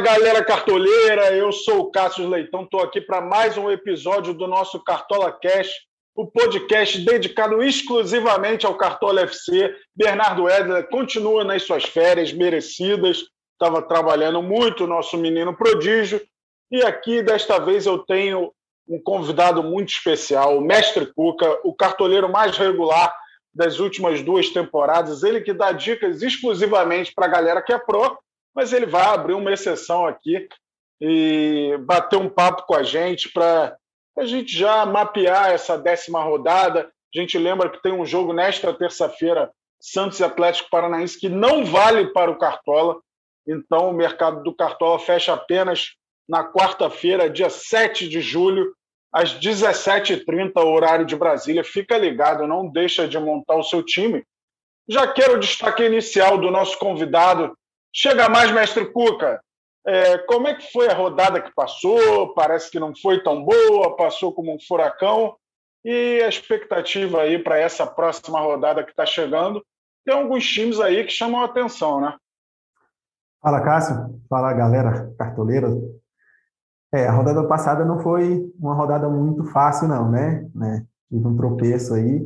Galera cartoleira. Eu sou o Cássio Leitão, estou aqui para mais um episódio do nosso Cartola Cash, o podcast dedicado exclusivamente ao Cartola FC. Bernardo Edler continua nas suas férias merecidas, estava trabalhando muito, nosso menino prodígio. E aqui, desta vez, eu tenho um convidado muito especial, o Mestre Cuca, o cartoleiro mais regular das últimas duas temporadas. Ele que dá dicas exclusivamente para a galera que é pro mas ele vai abrir uma exceção aqui e bater um papo com a gente para a gente já mapear essa décima rodada. A gente lembra que tem um jogo nesta terça-feira, Santos e Atlético Paranaense, que não vale para o Cartola. Então, o mercado do Cartola fecha apenas na quarta-feira, dia 7 de julho, às 17h30, horário de Brasília. Fica ligado, não deixa de montar o seu time. Já quero o destaque inicial do nosso convidado, Chega mais, mestre Cuca. É, como é que foi a rodada que passou? Parece que não foi tão boa, passou como um furacão. E a expectativa aí para essa próxima rodada que está chegando? Tem alguns times aí que chamam a atenção, né? Fala, Cássio. Fala, galera cartoleira. É, a rodada passada não foi uma rodada muito fácil, não, né? né? Tive um tropeço aí.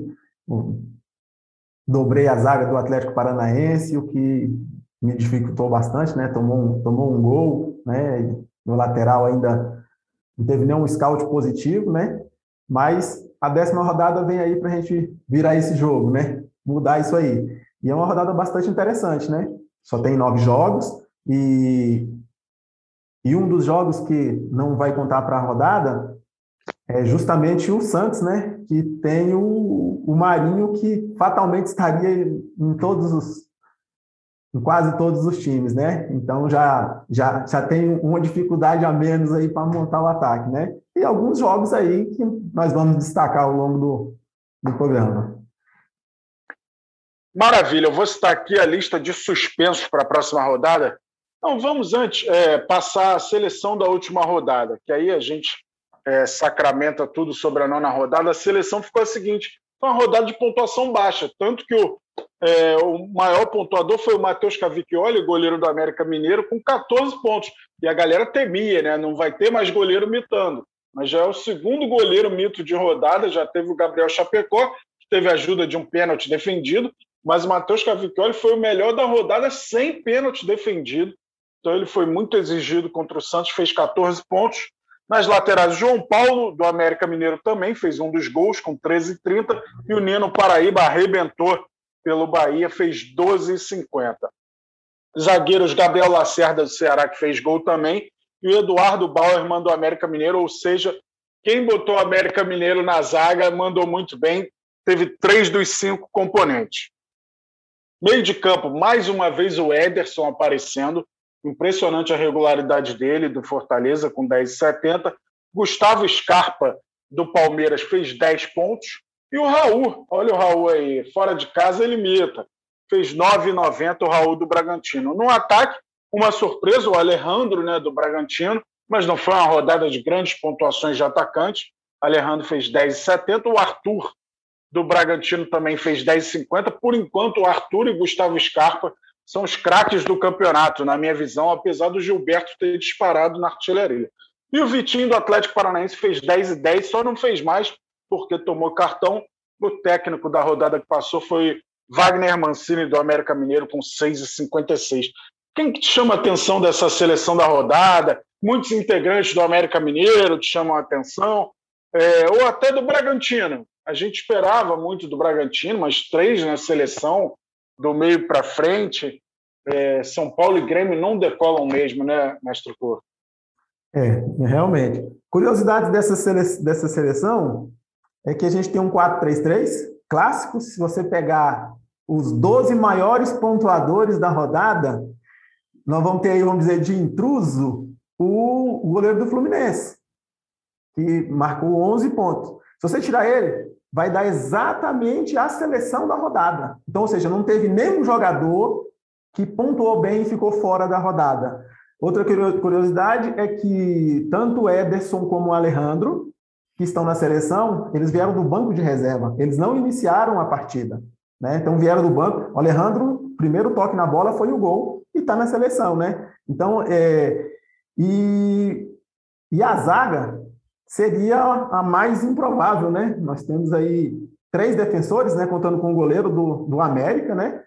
Dobrei a zaga do Atlético Paranaense, o que me dificultou bastante, né? Tomou um, tomou um gol, né? No lateral ainda não teve nenhum scout positivo, né? Mas a décima rodada vem aí para a gente virar esse jogo, né? Mudar isso aí. E é uma rodada bastante interessante, né? Só tem nove jogos e, e um dos jogos que não vai contar para a rodada é justamente o Santos, né? Que tem o, o Marinho que fatalmente estaria em todos os em quase todos os times, né? Então já, já, já tem uma dificuldade a menos aí para montar o ataque, né? E alguns jogos aí que nós vamos destacar ao longo do, do programa. Maravilha, eu vou citar aqui a lista de suspensos para a próxima rodada. Então vamos antes é, passar a seleção da última rodada, que aí a gente é, sacramenta tudo sobre a nona rodada. A seleção ficou a seguinte: uma rodada de pontuação baixa, tanto que o é, o maior pontuador foi o Matheus Cavicchioli, goleiro do América Mineiro, com 14 pontos. E a galera temia, né? Não vai ter mais goleiro mitando. Mas já é o segundo goleiro mito de rodada, já teve o Gabriel Chapecó, que teve ajuda de um pênalti defendido, mas o Matheus Cavicchioli foi o melhor da rodada sem pênalti defendido. Então ele foi muito exigido contra o Santos, fez 14 pontos. Nas laterais, João Paulo, do América Mineiro, também fez um dos gols, com 13,30, e o Nino Paraíba arrebentou pelo Bahia, fez 12,50. Zagueiros Gabriel Lacerda do Ceará, que fez gol também, e o Eduardo Bauer do América Mineiro, ou seja, quem botou o América Mineiro na zaga mandou muito bem, teve três dos cinco componentes. Meio de campo, mais uma vez o Ederson aparecendo, impressionante a regularidade dele, do Fortaleza, com 10,70. Gustavo Scarpa, do Palmeiras, fez 10 pontos. E o Raul, olha o Raul aí, fora de casa ele imita. Fez 9,90 o Raul do Bragantino. No ataque, uma surpresa, o Alejandro né, do Bragantino, mas não foi uma rodada de grandes pontuações de atacante. Alejandro fez 10,70. O Arthur do Bragantino também fez 10,50. Por enquanto, o Arthur e Gustavo Scarpa são os craques do campeonato, na minha visão, apesar do Gilberto ter disparado na artilharia. E o Vitinho do Atlético Paranaense fez 10 e 10, só não fez mais porque tomou cartão. O técnico da rodada que passou foi Wagner Mancini, do América Mineiro, com 6,56. Quem que te chama a atenção dessa seleção da rodada? Muitos integrantes do América Mineiro te chamam a atenção, é, ou até do Bragantino. A gente esperava muito do Bragantino, mas três na seleção, do meio para frente. É, São Paulo e Grêmio não decolam mesmo, né, mestre Cor? É, realmente. Curiosidade dessa, sele dessa seleção é que a gente tem um 4-3-3 clássico. Se você pegar os 12 maiores pontuadores da rodada, nós vamos ter aí, vamos dizer, de intruso, o, goleiro do Fluminense, que marcou 11 pontos. Se você tirar ele, vai dar exatamente a seleção da rodada. Então, ou seja, não teve nenhum jogador que pontuou bem e ficou fora da rodada. Outra curiosidade é que tanto Ederson como Alejandro que estão na seleção, eles vieram do banco de reserva, eles não iniciaram a partida. Né? Então vieram do banco. O Alejandro, primeiro toque na bola foi o gol, e está na seleção, né? Então, é, e, e a zaga seria a mais improvável, né? Nós temos aí três defensores, né? Contando com o goleiro do, do América, né?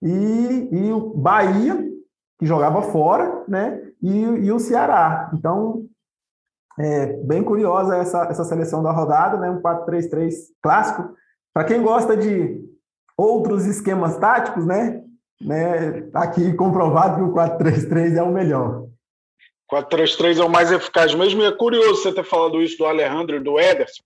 E, e o Bahia, que jogava fora, né? E, e o Ceará. Então, é bem curiosa essa, essa seleção da rodada, né? Um 4-3-3 clássico. Para quem gosta de outros esquemas táticos, né? né? Tá aqui comprovado que o 4-3-3 é o melhor. 4-3-3 é o mais eficaz mesmo, e é curioso você ter falado isso do Alejandro e do Ederson,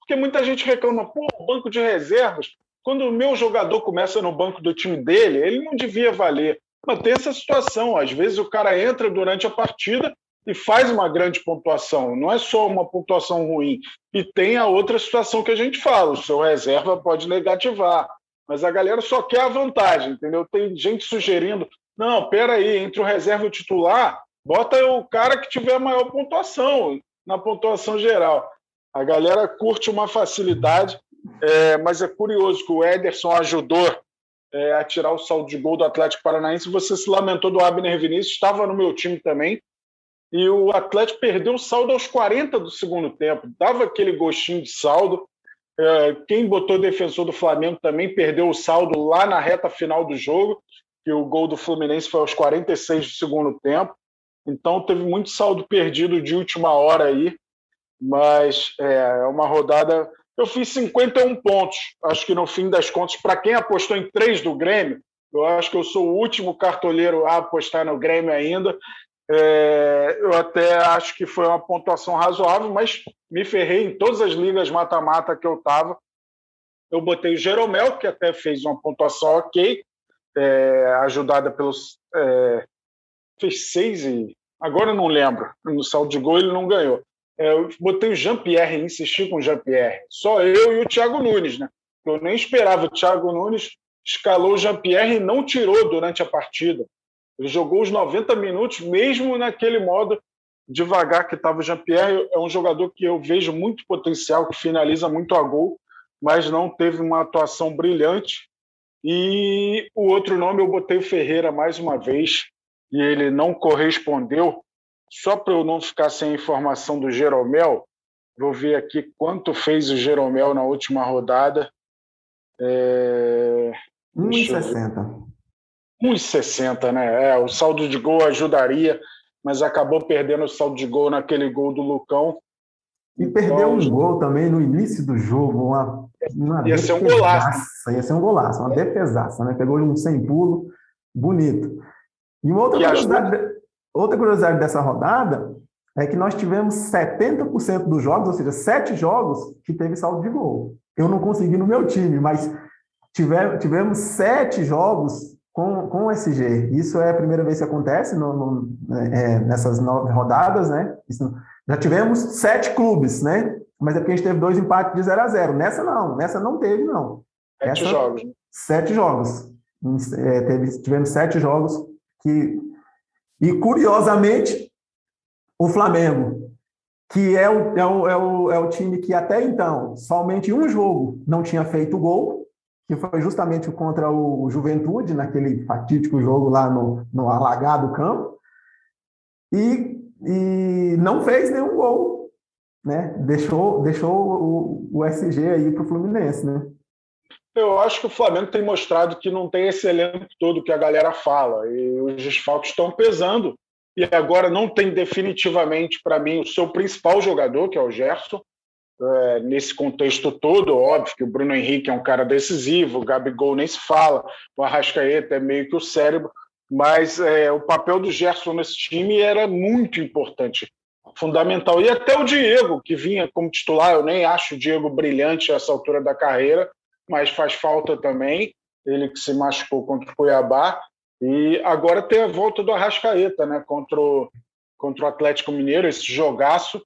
porque muita gente reclama, pô, banco de reservas, quando o meu jogador começa no banco do time dele, ele não devia valer. Mas tem essa situação, às vezes o cara entra durante a partida e faz uma grande pontuação, não é só uma pontuação ruim. E tem a outra situação que a gente fala, o seu reserva pode negativar, mas a galera só quer a vantagem, entendeu? Tem gente sugerindo, não, peraí, entre o reserva e o titular, bota o cara que tiver a maior pontuação na pontuação geral. A galera curte uma facilidade, é, mas é curioso que o Ederson ajudou é, a tirar o saldo de gol do Atlético Paranaense. Você se lamentou do Abner Vinícius, estava no meu time também. E o Atlético perdeu o saldo aos 40 do segundo tempo. Dava aquele gostinho de saldo. É, quem botou defensor do Flamengo também perdeu o saldo lá na reta final do jogo, que o gol do Fluminense foi aos 46 do segundo tempo. Então teve muito saldo perdido de última hora aí, mas é, é uma rodada. Eu fiz 51 pontos. Acho que no fim das contas, para quem apostou em três do Grêmio, eu acho que eu sou o último cartoleiro a apostar no Grêmio ainda. É, eu até acho que foi uma pontuação razoável, mas me ferrei em todas as ligas mata-mata que eu estava. Eu botei o Jeromel, que até fez uma pontuação ok, é, ajudada pelos. É, fez seis e. Agora eu não lembro. No saldo de gol ele não ganhou. É, eu botei o Jean-Pierre, insisti com o Jean-Pierre. Só eu e o Thiago Nunes, né? Eu nem esperava. O Thiago Nunes escalou o Jean-Pierre e não tirou durante a partida. Ele jogou os 90 minutos, mesmo naquele modo devagar que estava o Jean-Pierre. É um jogador que eu vejo muito potencial, que finaliza muito a gol, mas não teve uma atuação brilhante. E o outro nome eu botei o Ferreira mais uma vez, e ele não correspondeu. Só para eu não ficar sem a informação do Jeromel, vou ver aqui quanto fez o Jeromel na última rodada. É... 1,60. 1,60, né? É, o saldo de gol ajudaria, mas acabou perdendo o saldo de gol naquele gol do Lucão. E perdeu um gol também no início do jogo, uma, uma ia ser um golaço. Ia ser um golaço, uma defesaça, né? Pegou um sem pulo, bonito. E uma outra curiosidade, outra curiosidade dessa rodada é que nós tivemos 70% dos jogos, ou seja, sete jogos, que teve saldo de gol. Eu não consegui no meu time, mas tivemos, tivemos sete jogos com, com o SG. Isso é a primeira vez que acontece no, no, é, nessas nove rodadas, né? Isso, já tivemos sete clubes, né? Mas é porque a gente teve dois empates de 0 a 0 Nessa não, nessa não teve, não. Sete Essa, jogos. Sete jogos. É, teve, tivemos sete jogos que. E curiosamente, o Flamengo, que é o, é o, é o, é o time que até então somente um jogo não tinha feito gol, que foi justamente contra o Juventude, naquele fatídico jogo lá no, no alagado campo, e, e não fez nenhum gol, né? Deixou, deixou o, o SG aí para o Fluminense, né? Eu acho que o Flamengo tem mostrado que não tem esse elenco todo que a galera fala, e os desfalques estão pesando, e agora não tem definitivamente, para mim, o seu principal jogador, que é o Gerson, é, nesse contexto todo, óbvio que o Bruno Henrique é um cara decisivo, o Gabigol nem se fala, o Arrascaeta é meio que o cérebro, mas é, o papel do Gerson nesse time era muito importante, fundamental. E até o Diego, que vinha como titular, eu nem acho o Diego brilhante a essa altura da carreira, mas faz falta também, ele que se machucou contra o Cuiabá, e agora tem a volta do Arrascaeta, né, contra o, contra o Atlético Mineiro, esse jogaço,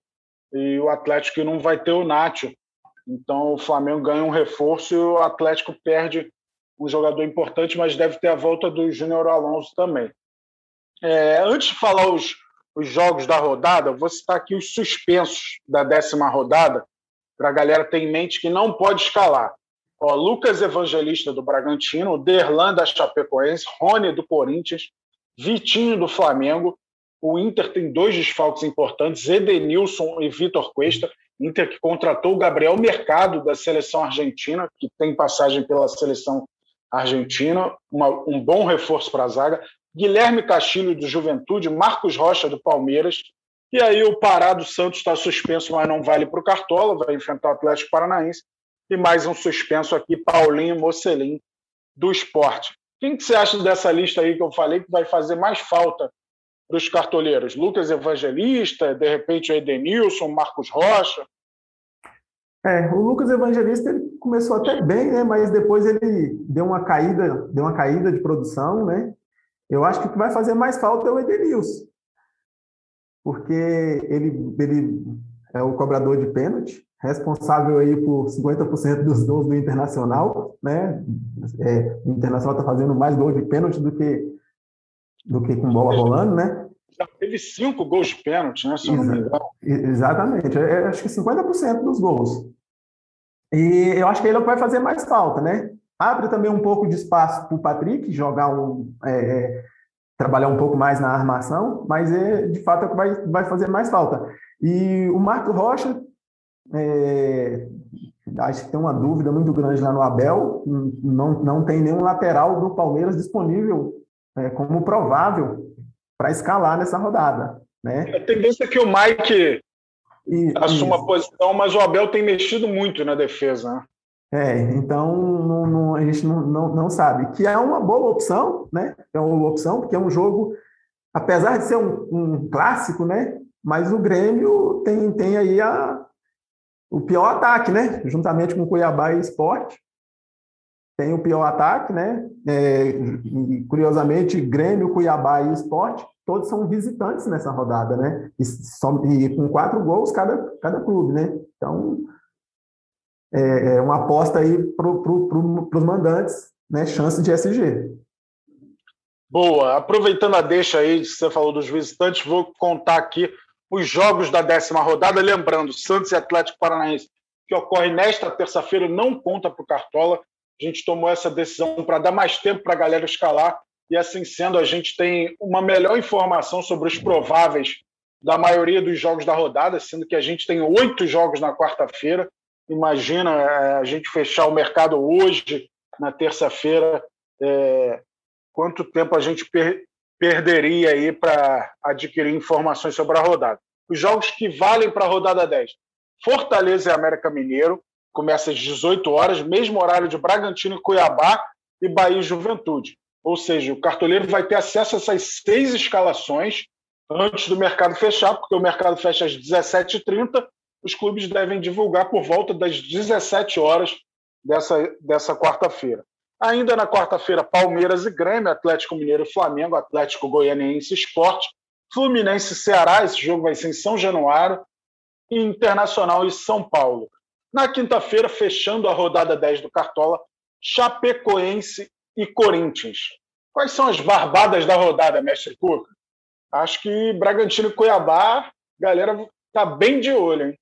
e o Atlético não vai ter o Nacho. Então o Flamengo ganha um reforço e o Atlético perde um jogador importante, mas deve ter a volta do Júnior Alonso também. É, antes de falar os, os jogos da rodada, vou citar aqui os suspensos da décima rodada, para a galera ter em mente que não pode escalar. Ó, Lucas Evangelista do Bragantino, Derlan da Chapecoense, Rony do Corinthians, Vitinho do Flamengo. O Inter tem dois desfalques importantes, Edenilson e Vitor Cuesta. Inter que contratou o Gabriel Mercado da seleção argentina, que tem passagem pela seleção argentina, uma, um bom reforço para a zaga. Guilherme Castilho do Juventude, Marcos Rocha do Palmeiras. E aí o Pará do Santos está suspenso, mas não vale para o Cartola, vai enfrentar o Atlético Paranaense. E mais um suspenso aqui, Paulinho Mocelin do Esporte. Quem que você acha dessa lista aí que eu falei que vai fazer mais falta para os cartoleiros? Lucas Evangelista, de repente o Edenilson, Marcos Rocha? É, o Lucas Evangelista ele começou até bem, né? Mas depois ele deu uma caída, deu uma caída de produção, né? Eu acho que o que vai fazer mais falta é o Edenilson, porque ele, ele é o cobrador de pênalti, responsável aí por 50% dos gols do Internacional, né? É, o Internacional está fazendo mais gols de pênalti do que do que com bola rolando, né? Já teve cinco gols de pênalti, né? Se Exa não me engano. Exatamente, é, é acho que 50% dos gols. E eu acho que ele vai fazer mais falta, né? Abre também um pouco de espaço para o Patrick jogar um. É, é, trabalhar um pouco mais na armação, mas é, de fato é o que vai, vai fazer mais falta. E o Marco Rocha, é, acho que tem uma dúvida muito grande lá no Abel, não, não tem nenhum lateral do Palmeiras disponível é, como provável para escalar nessa rodada. Né? A tendência é que o Mike e, assuma a posição, mas o Abel tem mexido muito na defesa. Né? É, então não, não, a gente não, não, não, sabe. Que é uma boa opção, né? É uma boa opção, porque é um jogo, apesar de ser um, um clássico, né? Mas o Grêmio tem, tem aí a, o pior ataque, né? Juntamente com Cuiabá e Esporte. Tem o pior ataque, né? É, curiosamente, Grêmio, Cuiabá e Esporte, todos são visitantes nessa rodada, né? E, só, e com quatro gols cada, cada clube, né? Então, é, é uma aposta aí para pro, pro, os mandantes, né? Chance de SG. Boa. Aproveitando a deixa aí, que você falou dos visitantes, vou contar aqui os jogos da décima rodada. Lembrando, Santos e Atlético Paranaense, que ocorre nesta terça-feira, não conta para o Cartola. A gente tomou essa decisão para dar mais tempo para a galera escalar. E assim sendo, a gente tem uma melhor informação sobre os prováveis da maioria dos jogos da rodada, sendo que a gente tem oito jogos na quarta-feira. Imagina é, a gente fechar o mercado hoje, na terça-feira, é, quanto tempo a gente per perderia aí para adquirir informações sobre a rodada. Os jogos que valem para a rodada 10. Fortaleza e América Mineiro, começa às 18 horas, mesmo horário de Bragantino e Cuiabá e Bahia e Juventude. Ou seja, o cartoleiro vai ter acesso a essas seis escalações antes do mercado fechar, porque o mercado fecha às 17h30 os clubes devem divulgar por volta das 17 horas dessa, dessa quarta-feira. Ainda na quarta-feira, Palmeiras e Grêmio, Atlético Mineiro e Flamengo, Atlético Goianiense Esporte, Fluminense e Ceará, esse jogo vai ser em São Januário, e Internacional e São Paulo. Na quinta-feira, fechando a rodada 10 do Cartola, Chapecoense e Corinthians. Quais são as barbadas da rodada, mestre Cuca? Acho que Bragantino e Cuiabá, galera tá bem de olho, hein?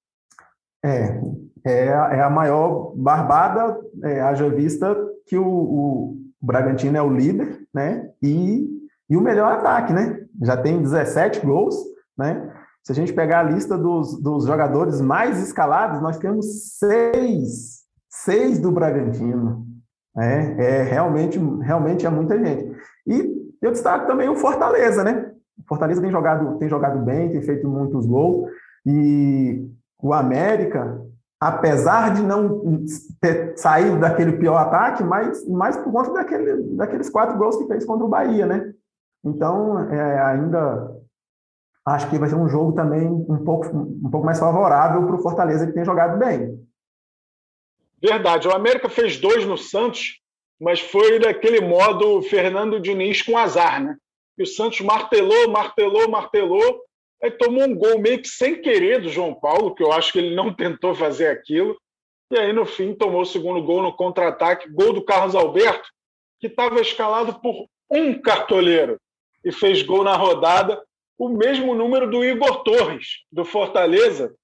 É, é, é a maior barbada, é, haja vista que o, o, Bragantino é o líder, né? E, e o melhor ataque, né? Já tem 17 gols, né? Se a gente pegar a lista dos, dos jogadores mais escalados, nós temos seis, seis do Bragantino. Né? É realmente, realmente é muita gente. E eu destaco também o Fortaleza, né? O Fortaleza tem jogado, tem jogado bem, tem feito muitos gols. E o América, apesar de não ter saído daquele pior ataque, mas mais por conta daquele, daqueles quatro gols que fez contra o Bahia, né? Então, é, ainda acho que vai ser um jogo também um pouco, um pouco mais favorável para o Fortaleza, que tem jogado bem. Verdade. O América fez dois no Santos, mas foi daquele modo Fernando Diniz com azar, né? E o Santos martelou, martelou, martelou, Aí tomou um gol meio que sem querer do João Paulo, que eu acho que ele não tentou fazer aquilo. E aí, no fim, tomou o segundo gol no contra-ataque, gol do Carlos Alberto, que estava escalado por um cartoleiro e fez gol na rodada, o mesmo número do Igor Torres, do Fortaleza,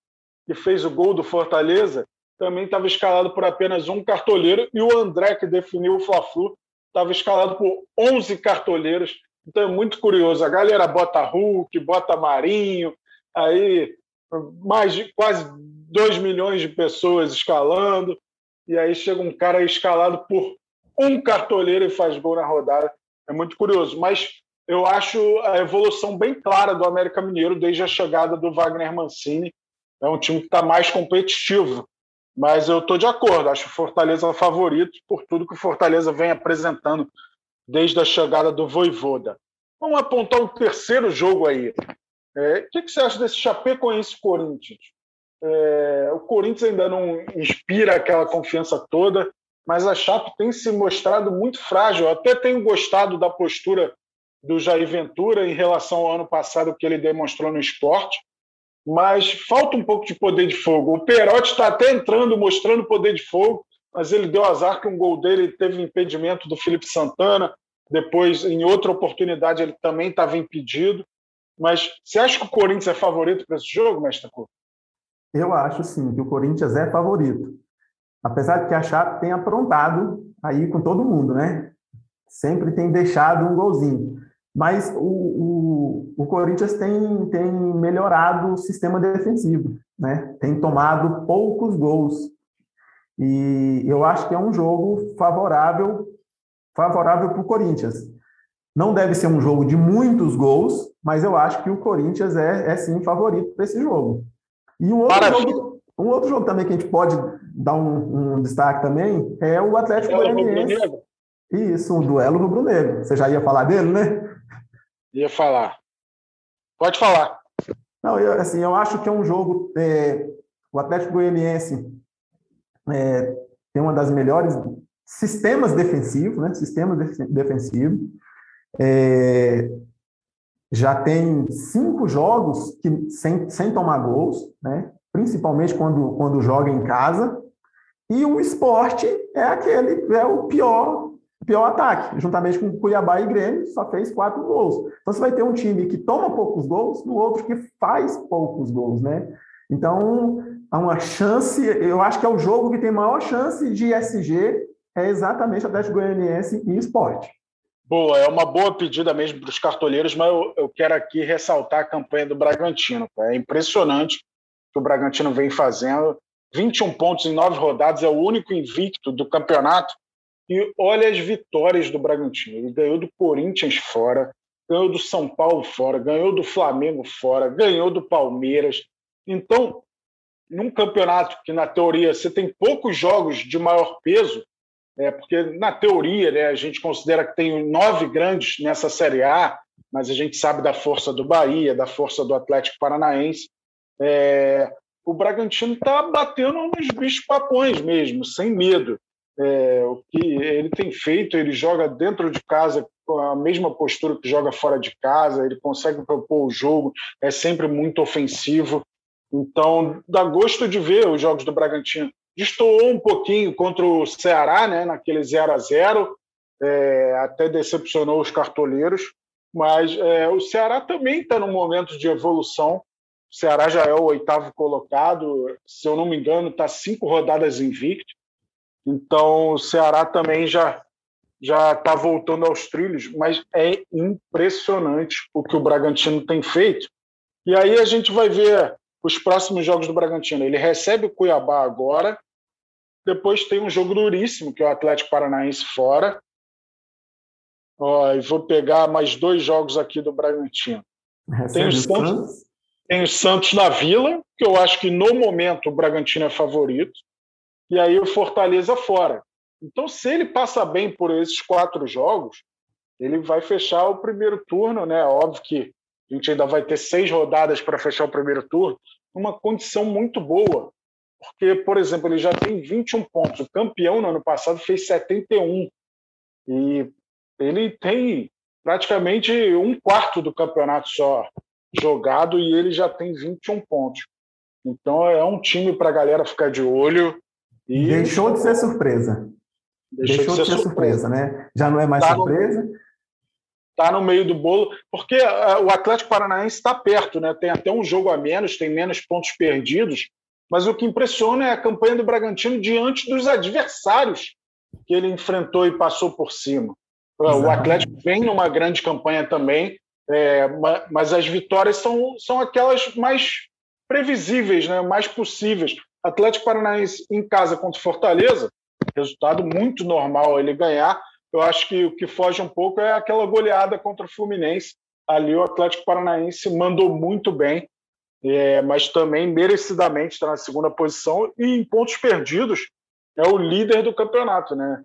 que fez o gol do Fortaleza, também estava escalado por apenas um cartoleiro, e o André, que definiu o Fla-Flu, estava escalado por 11 cartoleiros Então é muito curioso. A galera bota Hulk, bota Marinho, aí mais de quase 2 milhões de pessoas escalando, e aí chega um cara escalado por um cartoleiro e faz gol na rodada. É muito curioso. Mas eu acho a evolução bem clara do América Mineiro desde a chegada do Wagner Mancini. É um time que está mais competitivo. Mas eu estou de acordo, acho o Fortaleza favorito por tudo que o Fortaleza vem apresentando desde a chegada do Voivoda. Vamos apontar um terceiro jogo aí. É, o que, você acha desse Chapecoense Corinthians? É, o Corinthians ainda não inspira aquela confiança toda, mas a Chape tem se mostrado muito frágil. Eu até tenho gostado da postura do Jair Ventura em relação ao ano passado que ele demonstrou no esporte, mas falta um pouco de poder de fogo. O Perotti está até entrando, mostrando poder de fogo, mas ele deu azar que um gol dele teve impedimento do Felipe Santana. Depois, em outra oportunidade, ele também estava impedido. Mas você acha que o Corinthians é favorito para esse jogo, mestre Couto? Eu acho sim que o Corinthians é favorito. Apesar de que a Chape tem aprontado aí com todo mundo, né? Sempre tem deixado um golzinho. Mas o, o, o, Corinthians tem, tem melhorado o sistema defensivo, né? Tem tomado poucos gols. E eu acho que é um jogo favorável favorável para o Corinthians. Não deve ser um jogo de muitos gols, mas eu acho que o Corinthians é, é sim favorito para esse jogo. E um outro, jogo, um outro jogo também que a gente pode dar um, um destaque também é o Atlético Goianiense. Isso, um duelo rubro-negro. Você já ia falar dele, né? Ia falar. Pode falar. Não, eu, assim, eu acho que é um jogo. É, o Atlético Goianiense é, tem uma das melhores sistemas defensivos, né? Sistema defensivo. É, já tem cinco jogos que, sem, sem tomar gols, né? principalmente quando, quando joga em casa. E o esporte é aquele, é o pior pior ataque, juntamente com Cuiabá e Grêmio, só fez quatro gols. Então você vai ter um time que toma poucos gols, no outro que faz poucos gols, né? Então, há uma chance, eu acho que é o jogo que tem maior chance de SG, é exatamente Atlético Goianiense e Esporte. Boa, é uma boa pedida mesmo para os cartoleiros, mas eu, eu, quero aqui ressaltar a campanha do Bragantino. É impressionante o que o Bragantino vem fazendo. 21 pontos em nove rodadas, é o único invicto do campeonato e olha as vitórias do Bragantino. Ele ganhou do Corinthians fora, ganhou do São Paulo fora, ganhou do Flamengo fora, ganhou do Palmeiras. Então, num campeonato que, na teoria, você tem poucos jogos de maior peso, é, porque, na teoria, né, a gente considera que tem nove grandes nessa Série A, mas a gente sabe da força do Bahia, da força do Atlético Paranaense. É, o Bragantino está batendo nos bichos papões mesmo, sem medo é, o que ele tem feito, ele joga dentro de casa com a mesma postura que joga fora de casa, ele consegue propor o jogo, é sempre muito ofensivo. Então, dá gosto de ver os jogos do Bragantino. Destoou um pouquinho contra o Ceará, né, naquele 0 a 0 é, até decepcionou os cartoleiros, mas é, o Ceará também está num momento de evolução. O Ceará já é o oitavo colocado, se eu não me engano, está cinco rodadas invicto. Então, o Ceará também já já está voltando aos trilhos, mas é impressionante o que o Bragantino tem feito. E aí a gente vai ver os próximos jogos do Bragantino. Ele recebe o Cuiabá agora, depois tem um jogo duríssimo, que é o Atlético Paranaense fora. Ó, e vou pegar mais dois jogos aqui do Bragantino. tem o, Santos, tem o Santos na Vila, que eu acho que no momento o Bragantino é favorito e aí o Fortaleza fora. Então, se ele passa bem por esses quatro jogos, ele vai fechar o primeiro turno, né? Óbvio que a gente ainda vai ter seis rodadas para fechar o primeiro turno, numa condição muito boa. Porque, por exemplo, ele já tem 21 pontos. O campeão no ano passado fez 71. E ele tem praticamente um quarto do campeonato só jogado e ele já tem 21 pontos. Então é um time para a galera ficar de olho. E... Deixou de ser surpresa. Deixou, Deixou de, ser, de ser surpresa. surpresa, né? Já não é mais tá surpresa. Está no meio do bolo, porque uh, o Atlético Paranaense está perto, né? Tem até um jogo a menos, tem menos pontos perdidos, mas o que impressiona é a campanha do Bragantino diante dos adversários que ele enfrentou e passou por cima. O Atlético vem numa grande campanha também, é, mas as vitórias são, são aquelas mais previsíveis, né, mais possíveis. Atlético Paranaense em casa contra Fortaleza, resultado muito normal ele ganhar. Eu acho que o que foge um pouco é aquela goleada contra o Fluminense. Ali o Atlético Paranaense mandou muito bem, é, mas também merecidamente está na segunda posição e em pontos perdidos é o líder do campeonato, né?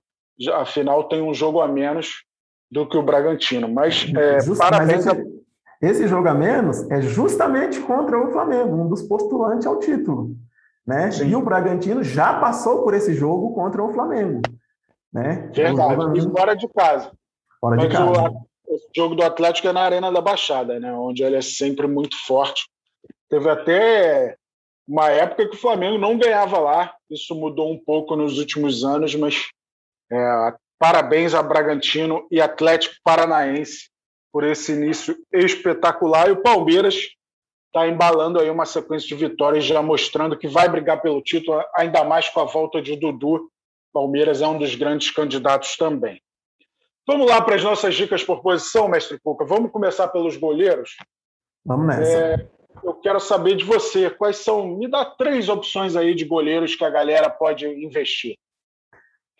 Afinal tem um jogo a menos do que o Bragantino. Mas é, Just, parabéns. Mas esse, esse jogo a menos é justamente contra o Flamengo, um dos postulantes ao título. Né? E o Bragantino já passou por esse jogo contra o Flamengo. Né? Verdade, e fora de casa. Fora Mas de casa. O, o, jogo do Atlético é na Arena da Baixada, né? onde ele é sempre muito forte. Teve até uma época que o Flamengo não ganhava lá. Isso mudou um pouco nos últimos anos, mas é, parabéns a Bragantino e Atlético Paranaense por esse início espetacular. E o Palmeiras está embalando aí uma sequência de vitórias, já mostrando que vai brigar pelo título, ainda mais com a volta de Dudu. Palmeiras é um dos grandes candidatos também. Vamos lá para as nossas dicas por posição, mestre Cuca. Vamos começar pelos goleiros? Vamos nessa. É, eu quero saber de você, quais são. Me dá três opções aí de goleiros que a galera pode investir.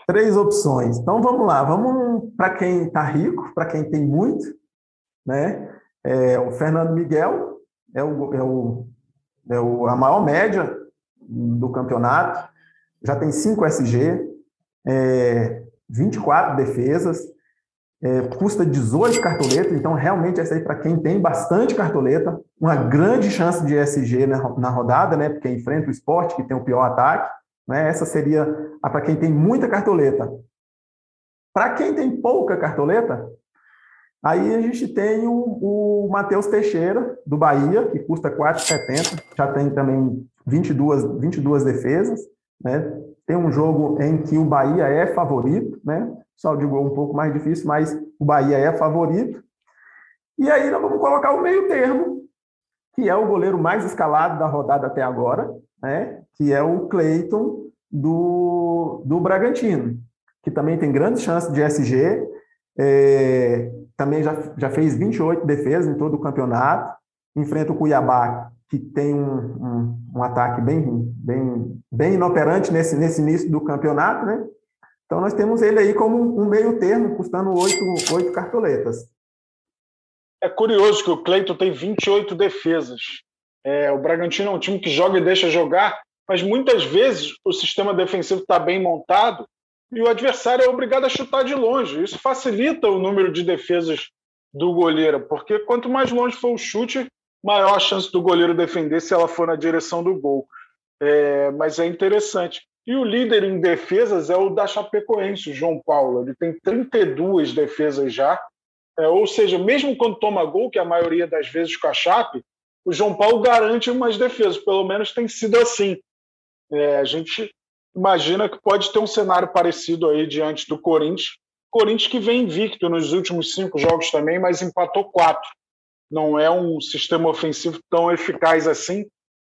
Três opções. Então vamos lá, vamos para quem está rico, para quem tem muito, né? É, o Fernando Miguel, é, o, é, o, é o, a maior média do campeonato, já tem 5 SG, é, 24 defesas, é, custa 18 cartoletas, então realmente essa aí para quem tem bastante cartoleta, uma grande chance de SG na, na rodada, né? Porque enfrenta o esporte, que tem o pior ataque. Né? Essa seria para quem tem muita cartoleta. Para quem tem pouca cartoleta, Aí a gente tem o, o Matheus Teixeira, do Bahia, que custa 4,70, já tem também 22, 22 defesas, né? Tem um jogo em que o Bahia é favorito, né? Só digo um pouco mais difícil, mas o Bahia é favorito. E aí nós vamos colocar o meio termo, que é o goleiro mais escalado da rodada até agora, né? Que é o Cleiton do, do Bragantino, que também tem grandes chances de SG. É, também já, já fez 28 defesas em todo o campeonato. Enfrenta o Cuiabá, que tem um, um, um, ataque bem, bem, bem inoperante nesse, nesse início do campeonato, né? Então nós temos ele aí como um meio termo, custando oito, oito cartoletas. É curioso que o Cleiton tem 28 defesas. É, o Bragantino é um time que joga e deixa jogar, mas muitas vezes o sistema defensivo está bem montado e o adversário é obrigado a chutar de longe. Isso facilita o número de defesas do goleiro, porque quanto mais longe for o chute, maior a chance do goleiro defender se ela for na direção do gol. É, mas é interessante. E o líder em defesas é o da Chapecoense, o João Paulo. Ele tem 32 defesas já. É, ou seja, mesmo quando toma gol, que é a maioria das vezes com a Chape, o João Paulo garante umas defesas. Pelo menos tem sido assim. É, a gente imagina que pode ter um cenário parecido aí diante do Corinthians. Corinthians que vem invicto nos últimos cinco jogos também, mas empatou quatro. Não é um sistema ofensivo tão eficaz assim.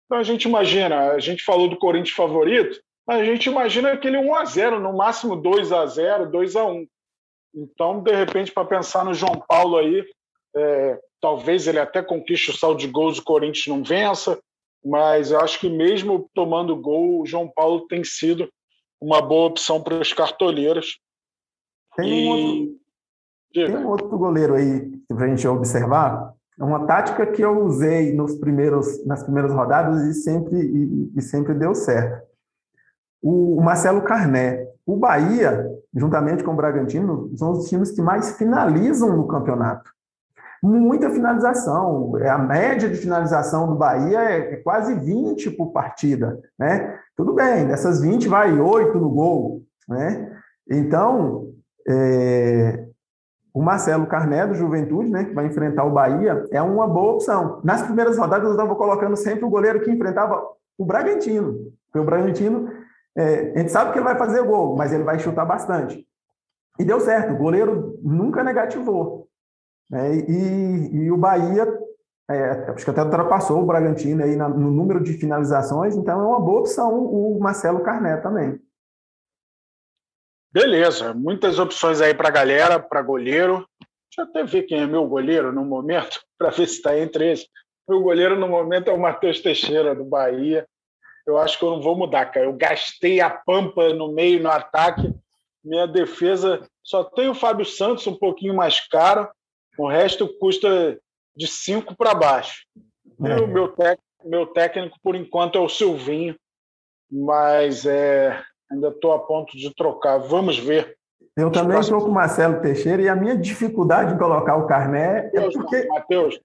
Então a gente imagina, a gente falou do Corinthians favorito, mas a gente imagina aquele 1 a 0 no máximo 2 a 0 2 a 1 Então, de repente, para pensar no João Paulo aí, é, talvez ele até conquiste o saldo de gols, o Corinthians não vença, mas eu acho que mesmo tomando gol, o João Paulo tem sido uma boa opção para os cartoleiros. Tem, e... um outro, tem um outro goleiro aí para a gente observar. É uma tática que eu usei nos primeiros, nas primeiras rodadas e sempre, e, e sempre deu certo. O, o Marcelo Carné. O Bahia, juntamente com o Bragantino, são os times que mais finalizam no campeonato muita finalização. É, a média de finalização do Bahia é, é quase 20 por partida, né? Tudo bem, dessas 20 vai 8 no gol, né? Então, é, o Marcelo Carné, do Juventude, né, que vai enfrentar o Bahia, é uma boa opção. Nas primeiras rodadas, eu estava colocando sempre o goleiro que enfrentava o Bragantino. Porque o Bragantino, é, a gente sabe que ele vai fazer gol, mas ele vai chutar bastante. E deu certo, o goleiro nunca negativou. É, e, e, o Bahia, é, acho que até ultrapassou o Bragantino aí no número de finalizações, então é uma boa opção o Marcelo Carné também. Beleza, muitas opções aí para galera, para goleiro. Deixa eu até ver quem é meu goleiro no momento, para ver se está entre eles. Meu goleiro no momento é o Matheus Teixeira, do Bahia. Eu acho que eu não vou mudar, cara. Eu gastei a pampa no meio, no ataque. Minha defesa só tem o Fábio Santos, um pouquinho mais caro. O resto custa de cinco para baixo. É. E o meu, tec, meu técnico, por enquanto, é o Silvinho. Mas é, ainda estou a ponto de trocar. Vamos ver. Eu também estou com o Marcelo Teixeira e a minha dificuldade em colocar o Carné é porque... Matheus.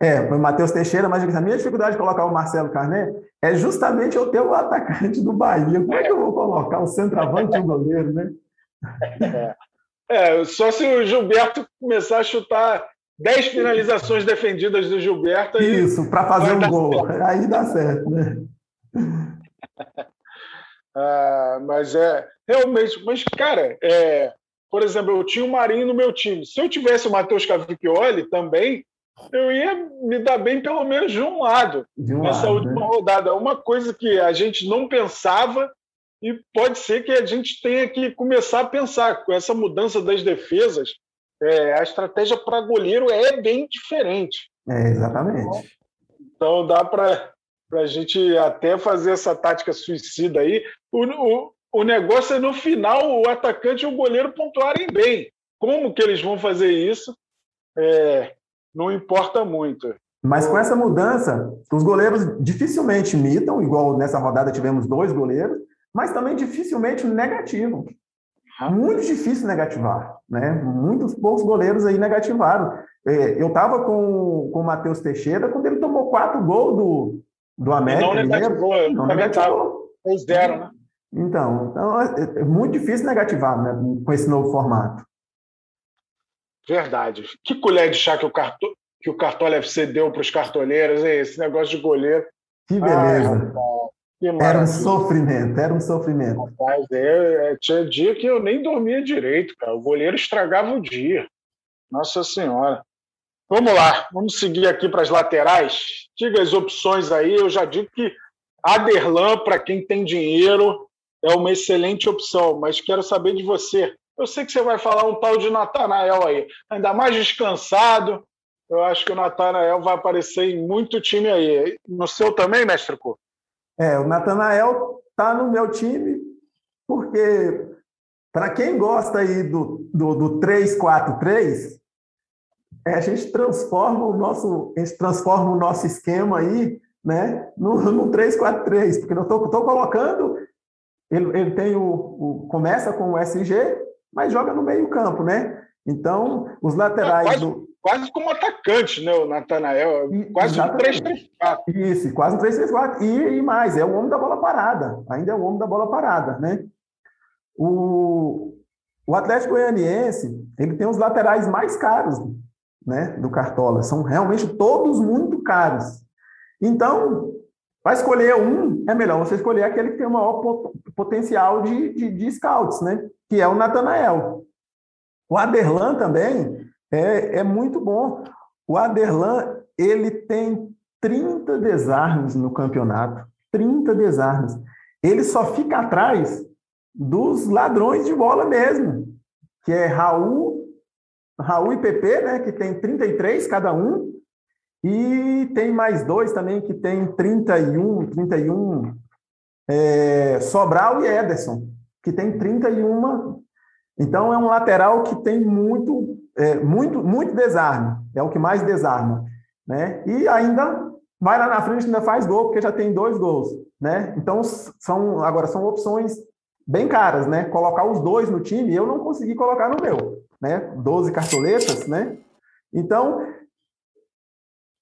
É, o Matheus Teixeira, mas a minha dificuldade de colocar o Marcelo Carné é justamente eu ter o atacante do Bahia. Como é que eu vou colocar o centroavante e o goleiro, né? É, só se o Gilberto começar a chutar 10 finalizações defendidas do Gilberto. Isso, para fazer um gol. Certo. Aí dá certo, né? Ah, mas é realmente, mas cara, é, por exemplo, eu tinha o Marinho no meu time. Se eu tivesse o Matheus Cavicchioli também, eu ia me dar bem pelo menos de um lado de um nessa lado, última né? rodada. Uma coisa que a gente não pensava e pode ser que a gente tenha que começar a pensar com essa mudança das defesas. É, a estratégia para goleiro é bem diferente. É, exatamente. Então, então dá para a gente até fazer essa tática suicida aí. O, o, o negócio é no final o atacante e o goleiro pontuarem bem. Como que eles vão fazer isso? É, não importa muito. Mas com essa mudança, os goleiros dificilmente imitam, igual nessa rodada tivemos dois goleiros, mas também dificilmente negativo. Muito difícil negativar, né? Muitos poucos goleiros aí negativaram. É, eu estava com, com o Matheus Teixeira quando ele tomou quatro gols do, do América. Não negativou, não negativou. Fez zero, né? Então, então é, é muito difícil negativar né, com esse novo formato. Verdade. Que colher de chá que o, carto... que o Cartola FC deu para os cartoleiros, hein? esse negócio de goleiro. Que beleza. Ah, era um sofrimento, era um sofrimento. Rapaz, é, é, tinha dia que eu nem dormia direito, cara. O goleiro estragava o dia. Nossa Senhora. Vamos lá, vamos seguir aqui para as laterais. Diga as opções aí. Eu já digo que Aderlan, para quem tem dinheiro, é uma excelente opção, mas quero saber de você. Eu sei que você vai falar um tal de Natanael aí, ainda mais descansado. Eu acho que o Natanael vai aparecer em muito time aí. No seu também, mestre Cu? É, o Natanael está no meu time porque, para quem gosta aí do, do, do 3-4-3, é, a gente transforma o nosso, a gente transforma o nosso esquema aí né, no, no 3-4-3, porque eu estou colocando, ele, ele tem o, o, começa com o SG, mas joga no meio campo, né? Então, os laterais quase, do... quase como atacante, né, o Natanael? Quase Exatamente. um 3-3-4. Isso, quase um 3-3-4. E, e mais, é o homem da bola parada. Ainda é o homem da bola parada, né? O, o Atlético Goianiense, ele tem os laterais mais caros, né, do Cartola. São realmente todos muito caros. Então, para escolher um, é melhor você escolher aquele que tem o maior potencial de, de, de scouts, né? Que é o Natanael. O Aderlan também é, é muito bom. O Aderlan, ele tem 30 desarmes no campeonato. 30 desarmes. Ele só fica atrás dos ladrões de bola mesmo, que é Raul, Raul e PP, né, que tem 33 cada um, e tem mais dois também que tem 31, 31, é, Sobral e Ederson, que tem 31 então, é um lateral que tem muito, é, muito, muito desarme, é o que mais desarma. Né? E ainda vai lá na frente ainda faz gol, porque já tem dois gols. Né? Então, são, agora são opções bem caras, né? Colocar os dois no time, eu não consegui colocar no meu, né? 12 cartoletas, né? Então,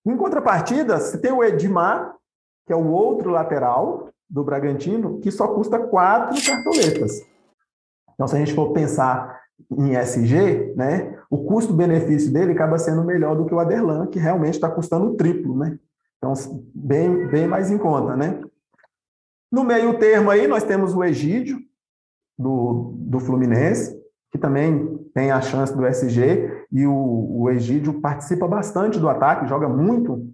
em contrapartida, você tem o Edmar, que é o outro lateral do Bragantino, que só custa quatro cartoletas. Então, se a gente for pensar em SG, né, o custo-benefício dele acaba sendo melhor do que o Aderlan, que realmente está custando o triplo, né? Então, bem, bem mais em conta, né? No meio termo aí, nós temos o Egídio, do, do Fluminense, que também tem a chance do SG, e o, o Egídio participa bastante do ataque, joga muito,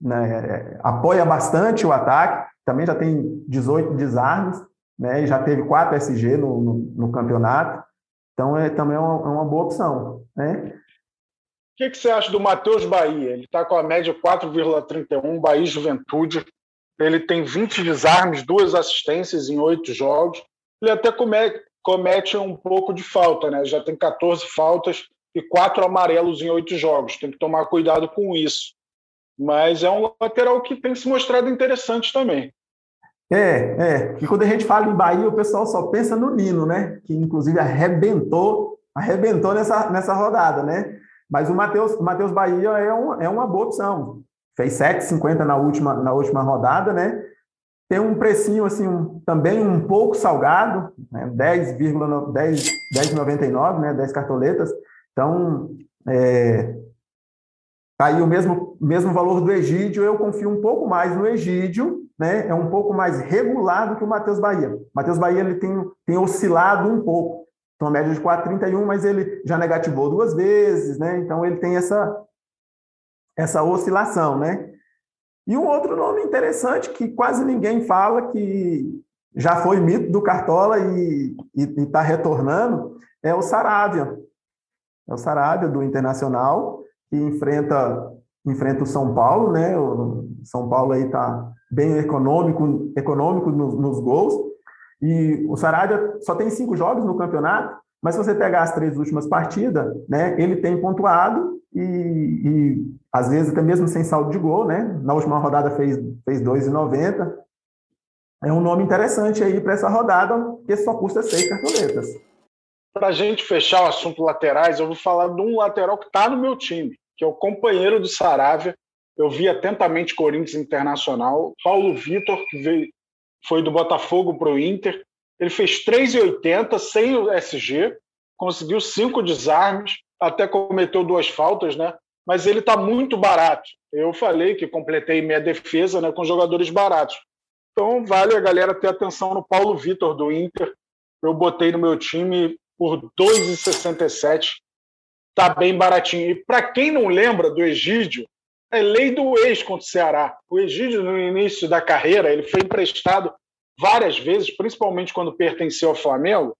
né, apoia bastante o ataque, também já tem 18 desarmes, né? Já teve quatro SG no, no, no campeonato, então é também é uma, é uma boa opção, né? O que, que você acha do Matheus Bahia? Ele está com a média 4,31, Bahia Juventude. Ele tem 20 desarmes, duas assistências em oito jogos. Ele até comete, comete um pouco de falta, né? Já tem 14 faltas e quatro amarelos em oito jogos. Tem que tomar cuidado com isso. Mas é um lateral que tem se mostrado interessante também. É, é. E quando a gente fala em Bahia, o pessoal só pensa no Nino, né? Que inclusive arrebentou, arrebentou nessa, nessa rodada, né? Mas o Matheus, Matheus Bahia é, um, é uma boa opção. Fez 7,50 na última, na última rodada, né? Tem um precinho assim, um, também um pouco salgado, né? 10,99, 10, 10, né? 10 cartoletas. Então, é, tá aí o mesmo, mesmo valor do Egídio, eu confio um pouco mais no Egídio, né? É um pouco mais regulado que o Matheus Bahia. O Matheus Bahia ele tem, tem oscilado um pouco. Então, a média de 4,31, mas ele já negativou duas vezes, né? Então, ele tem essa, essa oscilação, né? E um outro nome interessante que quase ninguém fala, que já foi mito do Cartola e está retornando, é o Saravia. É o Saravia, do Internacional, que enfrenta, enfrenta o São Paulo, né? O São Paulo aí está bem econômico, econômico nos, nos gols. E o Sarabia só tem cinco jogos no campeonato, mas se você pegar as três últimas partidas, né, ele tem pontuado e, e às vezes até mesmo sem saldo de gol, né? Na última rodada fez, fez 2,90. É um nome interessante aí para essa rodada, que só custa seis cartoletas. Para a gente fechar o assunto laterais, eu vou falar de um lateral que está no meu time, que é o companheiro do Saravia. Eu vi atentamente Corinthians Internacional, Paulo Vitor, que veio, foi do Botafogo para o Inter. Ele fez 3,80 sem o SG, conseguiu cinco desarmes, até cometeu duas faltas, né? Mas ele está muito barato. Eu falei que completei minha defesa né, com jogadores baratos. Então vale a galera ter atenção no Paulo Vitor do Inter. Eu botei no meu time por 2,67. Tá bem baratinho. E para quem não lembra do Egídio, é lei do ex contra o Ceará. O Egídio, no início da carreira, ele foi emprestado várias vezes, principalmente quando pertenceu ao Flamengo.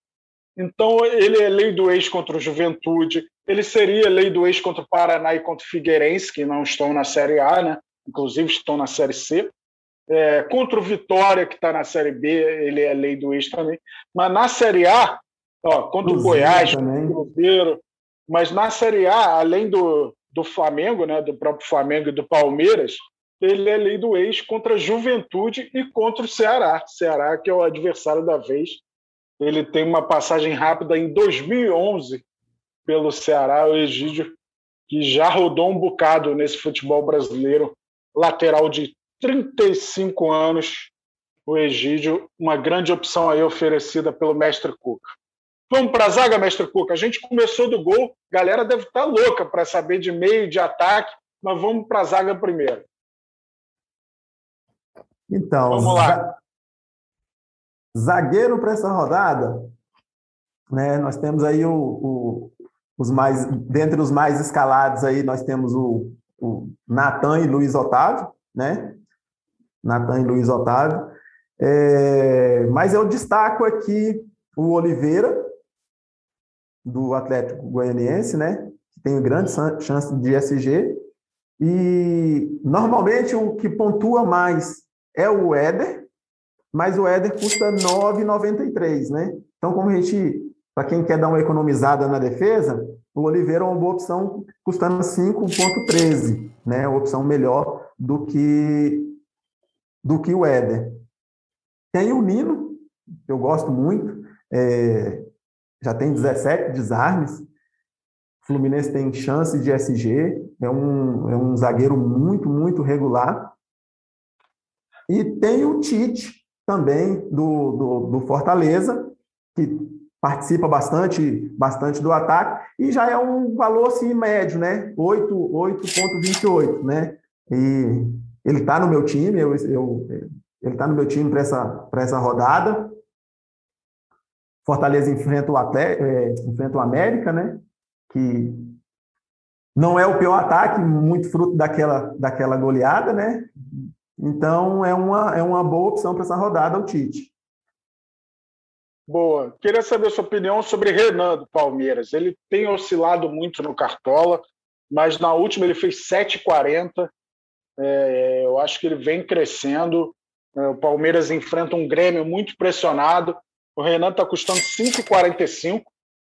Então, ele é lei do ex contra o Juventude, ele seria lei do ex contra o Paraná e contra o Figueirense, que não estão na Série A, né? inclusive estão na Série C. É, contra o Vitória, que está na Série B, ele é lei do ex também. Mas na Série A, ó, contra o Goiás, também. contra o Cruzeiro, mas na Série A, além do, do Flamengo, né, do próprio Flamengo e do Palmeiras, ele é lei do ex contra a Juventude e contra o Ceará. Ceará, que é o adversário da vez. Ele tem uma passagem rápida em 2011 pelo Ceará, o Egídio, que já rodou um bocado nesse futebol brasileiro. Lateral de 35 anos, o Egídio, uma grande opção aí oferecida pelo mestre Cuca. Vamos para a zaga, mestre Cuca. A gente começou do gol, a galera deve estar tá louca para saber de meio, de ataque, mas vamos para a zaga primeiro. Então, vamos lá. Zagueiro para essa rodada, né? Nós temos aí o, o, os mais, dentre os mais escalados aí, nós temos o, o Natan e Luiz Otávio, né? Natan e Luiz Otávio. É, mas eu destaco aqui o Oliveira, do Atlético Goianiense, né? Que tem grande chance de SG. E normalmente o que pontua mais é o Éder, mas o Éder custa 9,93, né? Então, como a gente, para quem quer dar uma economizada na defesa, o Oliveira é uma boa opção, custando 5,13, né? Uma opção melhor do que do que o Éder. Tem o Nino, que eu gosto muito, é, já tem 17 desarmes. O Fluminense tem chance de SG, é um, é um zagueiro muito, muito regular. E tem o Tite também do, do, do Fortaleza, que participa bastante, bastante do ataque, e já é um valor assim médio, né? 8,28, né? E ele está no meu time, eu, eu ele está no meu time para essa, essa rodada. Fortaleza enfrenta o, Atlético, é, enfrenta o América, né? Que não é o pior ataque, muito fruto daquela, daquela goleada, né? Então é uma, é uma boa opção para essa rodada o Tite. Boa. Queria saber a sua opinião sobre Renan do Palmeiras. Ele tem oscilado muito no Cartola, mas na última ele fez 7,40. É, eu acho que ele vem crescendo. É, o Palmeiras enfrenta um Grêmio muito pressionado. O Renan está custando 5,45,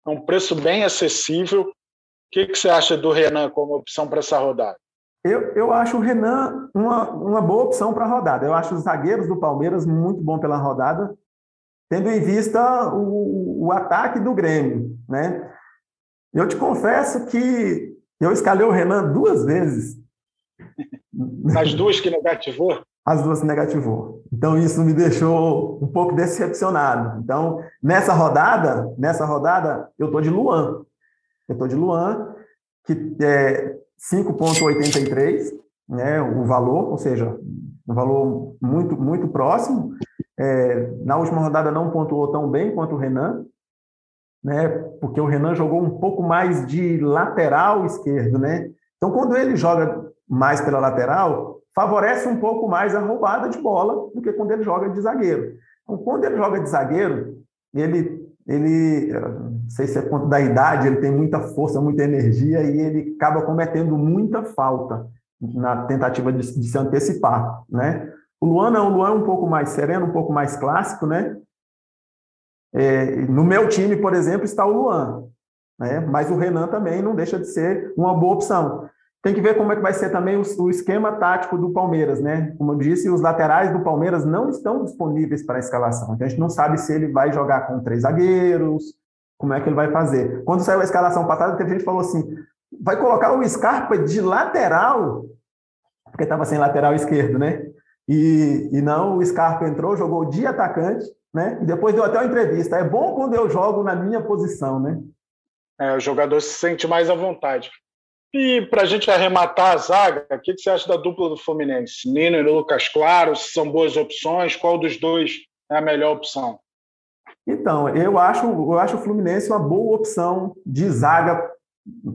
é um preço bem acessível. O que, que você acha do Renan como opção para essa rodada? Eu, eu acho o Renan uma, uma boa opção para a rodada. Eu acho os zagueiros do Palmeiras muito bom pela rodada tendo em vista o, o ataque do Grêmio, né? Eu te confesso que eu escalei o Renan duas vezes. As duas que negativou? As duas que negativou. Então isso me deixou um pouco decepcionado. Então, nessa rodada, nessa rodada, eu tô de Luan. Eu tô de Luan, que é 5.83, né, o valor, ou seja, um valor muito muito próximo. É, na última rodada não pontuou tão bem quanto o Renan, né? Porque o Renan jogou um pouco mais de lateral esquerdo, né? Então, quando ele joga mais pela lateral, favorece um pouco mais a roubada de bola do que quando ele joga de zagueiro. Então, quando ele joga de zagueiro, ele, ele não sei se é quanto da idade, ele tem muita força, muita energia e ele acaba cometendo muita falta na tentativa de, de se antecipar, né? O Luan não, o Luan é um pouco mais sereno, um pouco mais clássico, né? É, no meu time, por exemplo, está o Luan, né? mas o Renan também não deixa de ser uma boa opção. Tem que ver como é que vai ser também o, o esquema tático do Palmeiras, né? Como eu disse, os laterais do Palmeiras não estão disponíveis para a escalação. Então a gente não sabe se ele vai jogar com três zagueiros, como é que ele vai fazer. Quando saiu a escalação passada, teve gente que falou assim: vai colocar o Scarpa de lateral, porque estava sem lateral esquerdo, né? E, e não, o Scarpa entrou, jogou de atacante, né? E depois deu até uma entrevista. É bom quando eu jogo na minha posição, né? É, o jogador se sente mais à vontade. E para a gente arrematar a zaga, o que, que você acha da dupla do Fluminense? Nino e Lucas Claro, são boas opções? Qual dos dois é a melhor opção? Então, eu acho, eu acho o Fluminense uma boa opção de zaga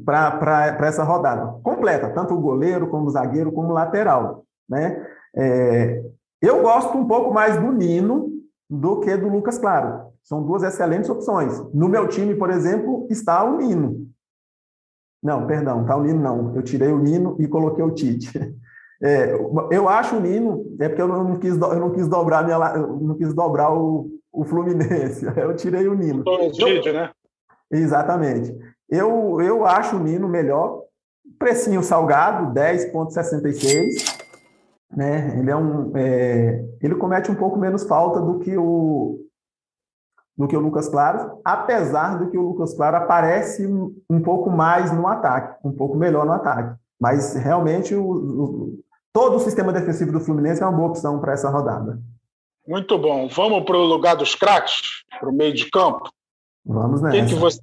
para essa rodada. Completa, tanto o goleiro, como o zagueiro, como o lateral. Né? É, eu gosto um pouco mais do Nino do que do Lucas Claro. São duas excelentes opções. No meu time, por exemplo, está o Nino. Não, perdão, está o Nino não. Eu tirei o Nino e coloquei o Tite. É, eu acho o Nino, é porque eu não quis, eu não quis dobrar minha, não quis dobrar o, o Fluminense. Eu tirei o Nino. O Tite, né? Exatamente. Eu, eu acho o Nino melhor. Precinho salgado, 10,66 né? Ele é um, é, ele comete um pouco menos falta do que o do que o Lucas Claro, apesar do que o Lucas Claro aparece um pouco mais no ataque, um pouco melhor no ataque. Mas realmente o, o todo o sistema defensivo do Fluminense é uma boa opção para essa rodada. Muito bom. Vamos para o lugar dos craques, para o meio de campo. Vamos nessa. Quem que você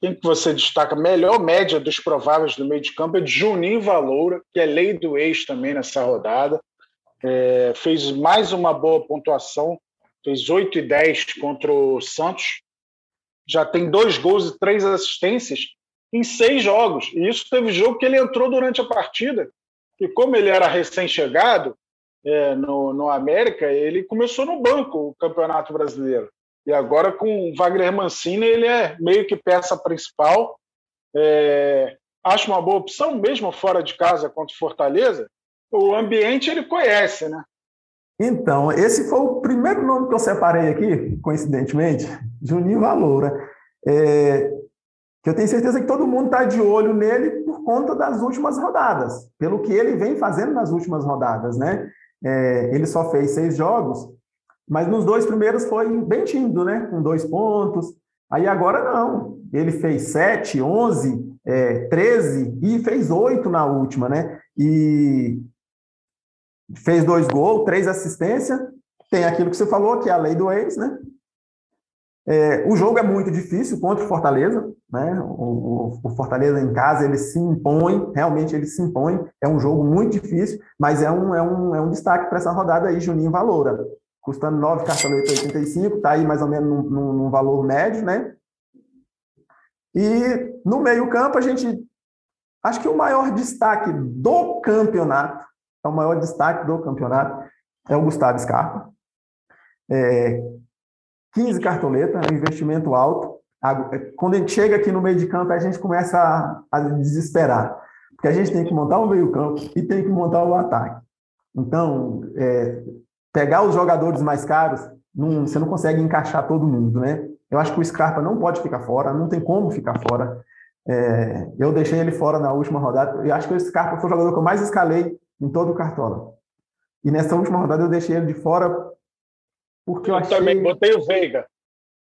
quem que você destaca? Melhor média dos prováveis do meio de campo é de Juninho Valoura, que é lei do ex também nessa rodada. É, fez mais uma boa pontuação, fez 8 e 10 contra o Santos. Já tem dois gols e três assistências em seis jogos. E isso teve jogo que ele entrou durante a partida. E como ele era recém-chegado é, no, no América, ele começou no banco o Campeonato Brasileiro. E agora com o Wagner Mancini, ele é meio que peça principal. É, acho uma boa opção, mesmo fora de casa contra o Fortaleza. O ambiente ele conhece, né? Então, esse foi o primeiro nome que eu separei aqui, coincidentemente, Juninho Valoura. É, que eu tenho certeza que todo mundo está de olho nele por conta das últimas rodadas, pelo que ele vem fazendo nas últimas rodadas, né? É, ele só fez seis jogos, mas nos dois primeiros foi bem tímido, né? Com dois pontos. Aí agora não. Ele fez 7, 11, é, 13 e fez oito na última, né? E fez dois gols, três assistências. Tem aquilo que você falou, que é a lei do ex, né? É, o jogo é muito difícil contra o Fortaleza, né? O, o, o, Fortaleza em casa ele se impõe, realmente ele se impõe. É um jogo muito difícil, mas é um, é um, é um destaque para essa rodada aí, Juninho Valora custando 9 cartoletas 85, está aí mais ou menos num, num, num, valor médio, né? E no meio-campo, a gente. Acho que o maior destaque do campeonato, é o maior destaque do campeonato, é o Gustavo Scarpa. É, 15 cartoletas, é um investimento alto. Quando a gente chega aqui no meio de campo, a gente começa a, a desesperar, porque a gente tem que montar o meio-campo e tem que montar o ataque. Então, é, pegar os jogadores mais caros, não, você não consegue encaixar todo mundo, né? Eu acho que o Scarpa não pode ficar fora, não tem como ficar fora. É, eu deixei ele fora na última rodada. Eu acho que o Scarpa foi o jogador que eu mais escalei em todo o Cartola. E nessa última rodada eu deixei ele de fora porque eu, eu achei... também botei o Veiga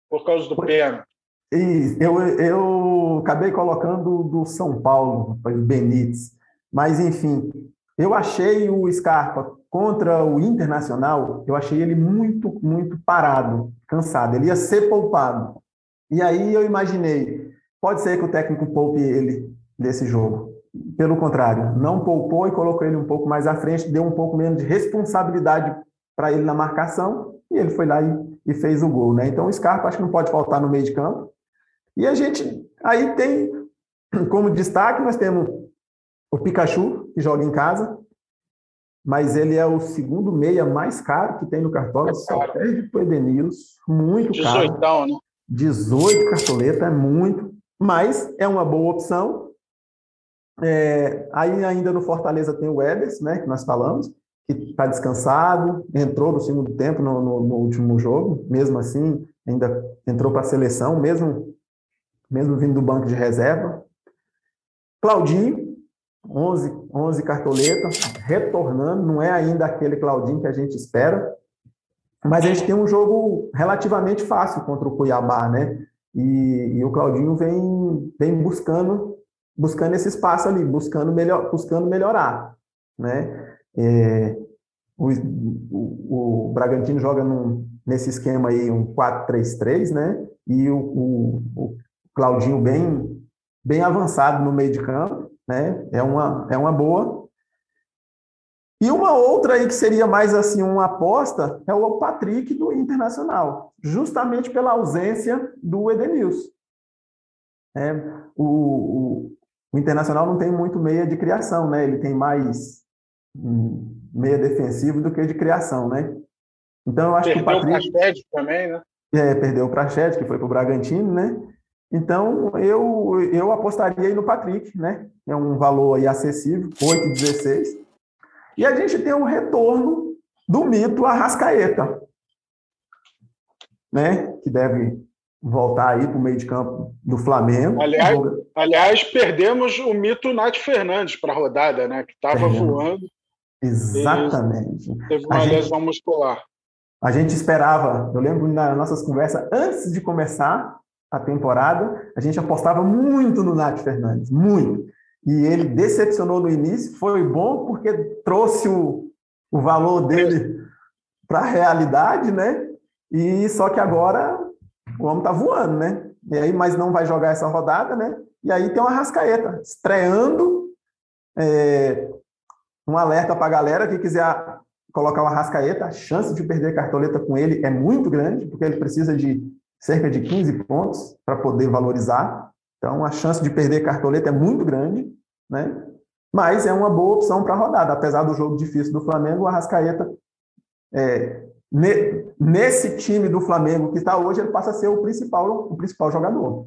por causa do pênalti. E eu, eu acabei colocando do São Paulo, Benítez. Mas, enfim, eu achei o Scarpa contra o Internacional, eu achei ele muito, muito parado, cansado. Ele ia ser poupado. E aí eu imaginei, pode ser que o técnico poupe ele desse jogo. Pelo contrário, não poupou e colocou ele um pouco mais à frente, deu um pouco menos de responsabilidade para ele na marcação, e ele foi lá e, e, fez o gol. Né? Então o Scarpa acho que não pode faltar no meio de campo. E a gente aí tem, como destaque, nós temos o Pikachu, que joga em casa, mas ele é o segundo meia mais caro que tem no cartola, é só perde para o Edenilson, muito 18, caro. Né? 18 cartoleta, é muito, mas é uma boa opção. É, aí ainda no Fortaleza tem o Ebers, né, que nós falamos, que está descansado, entrou no segundo tempo no, no, no, último jogo, mesmo assim ainda entrou para a seleção, mesmo, mesmo vindo do banco de reserva. Claudinho, 11, 11 cartoletas, retornando, não é ainda aquele Claudinho que a gente espera, mas a gente tem um jogo relativamente fácil contra o Cuiabá, né? E, e o Claudinho vem, vem buscando buscando esse espaço ali, buscando, melhor, buscando melhorar, né? É, o, o, o, Bragantino joga num, nesse esquema aí um 4-3-3, né? E o, o, Claudinho bem, bem avançado no meio de campo, né? É uma, é uma boa. E uma outra aí que seria mais assim uma aposta é o Patrick do Internacional, justamente pela ausência do Edenilson. É, o, o, o, Internacional não tem muito meia de criação, né? Ele tem mais meia defensivo do que de criação, né? Então eu acho perdeu que o Patrick... o também, né? É, perdeu o Praxedes, que foi para o Bragantino, né? Então, eu, eu apostaria aí no Patrick, né? É um valor aí acessível, 8,16. E a gente tem um retorno do mito Arrascaeta, né? Que deve voltar aí para o meio de campo do Flamengo. Aliás, aliás perdemos o mito Nath Fernandes para a rodada, né? Que estava voando. Exatamente. Teve uma a lesão gente, muscular. A gente esperava, eu lembro nas nossas conversas, antes de começar, a temporada, a gente apostava muito no Nath Fernandes, muito. E ele decepcionou no início, foi bom porque trouxe o, o valor dele para a realidade, né? E só que agora o homem tá voando, né? E aí, mas não vai jogar essa rodada, né? E aí tem uma rascaeta estreando. É, um alerta para a galera que quiser colocar uma rascaeta, a chance de perder cartoleta com ele é muito grande, porque ele precisa de cerca de 15 pontos para poder valorizar. Então, a chance de perder cartoleta é muito grande, né? Mas é uma boa opção para a rodada. Apesar do jogo difícil do Flamengo, o Arrascaeta, é, ne, nesse time do Flamengo que está hoje, ele passa a ser o principal, o principal jogador.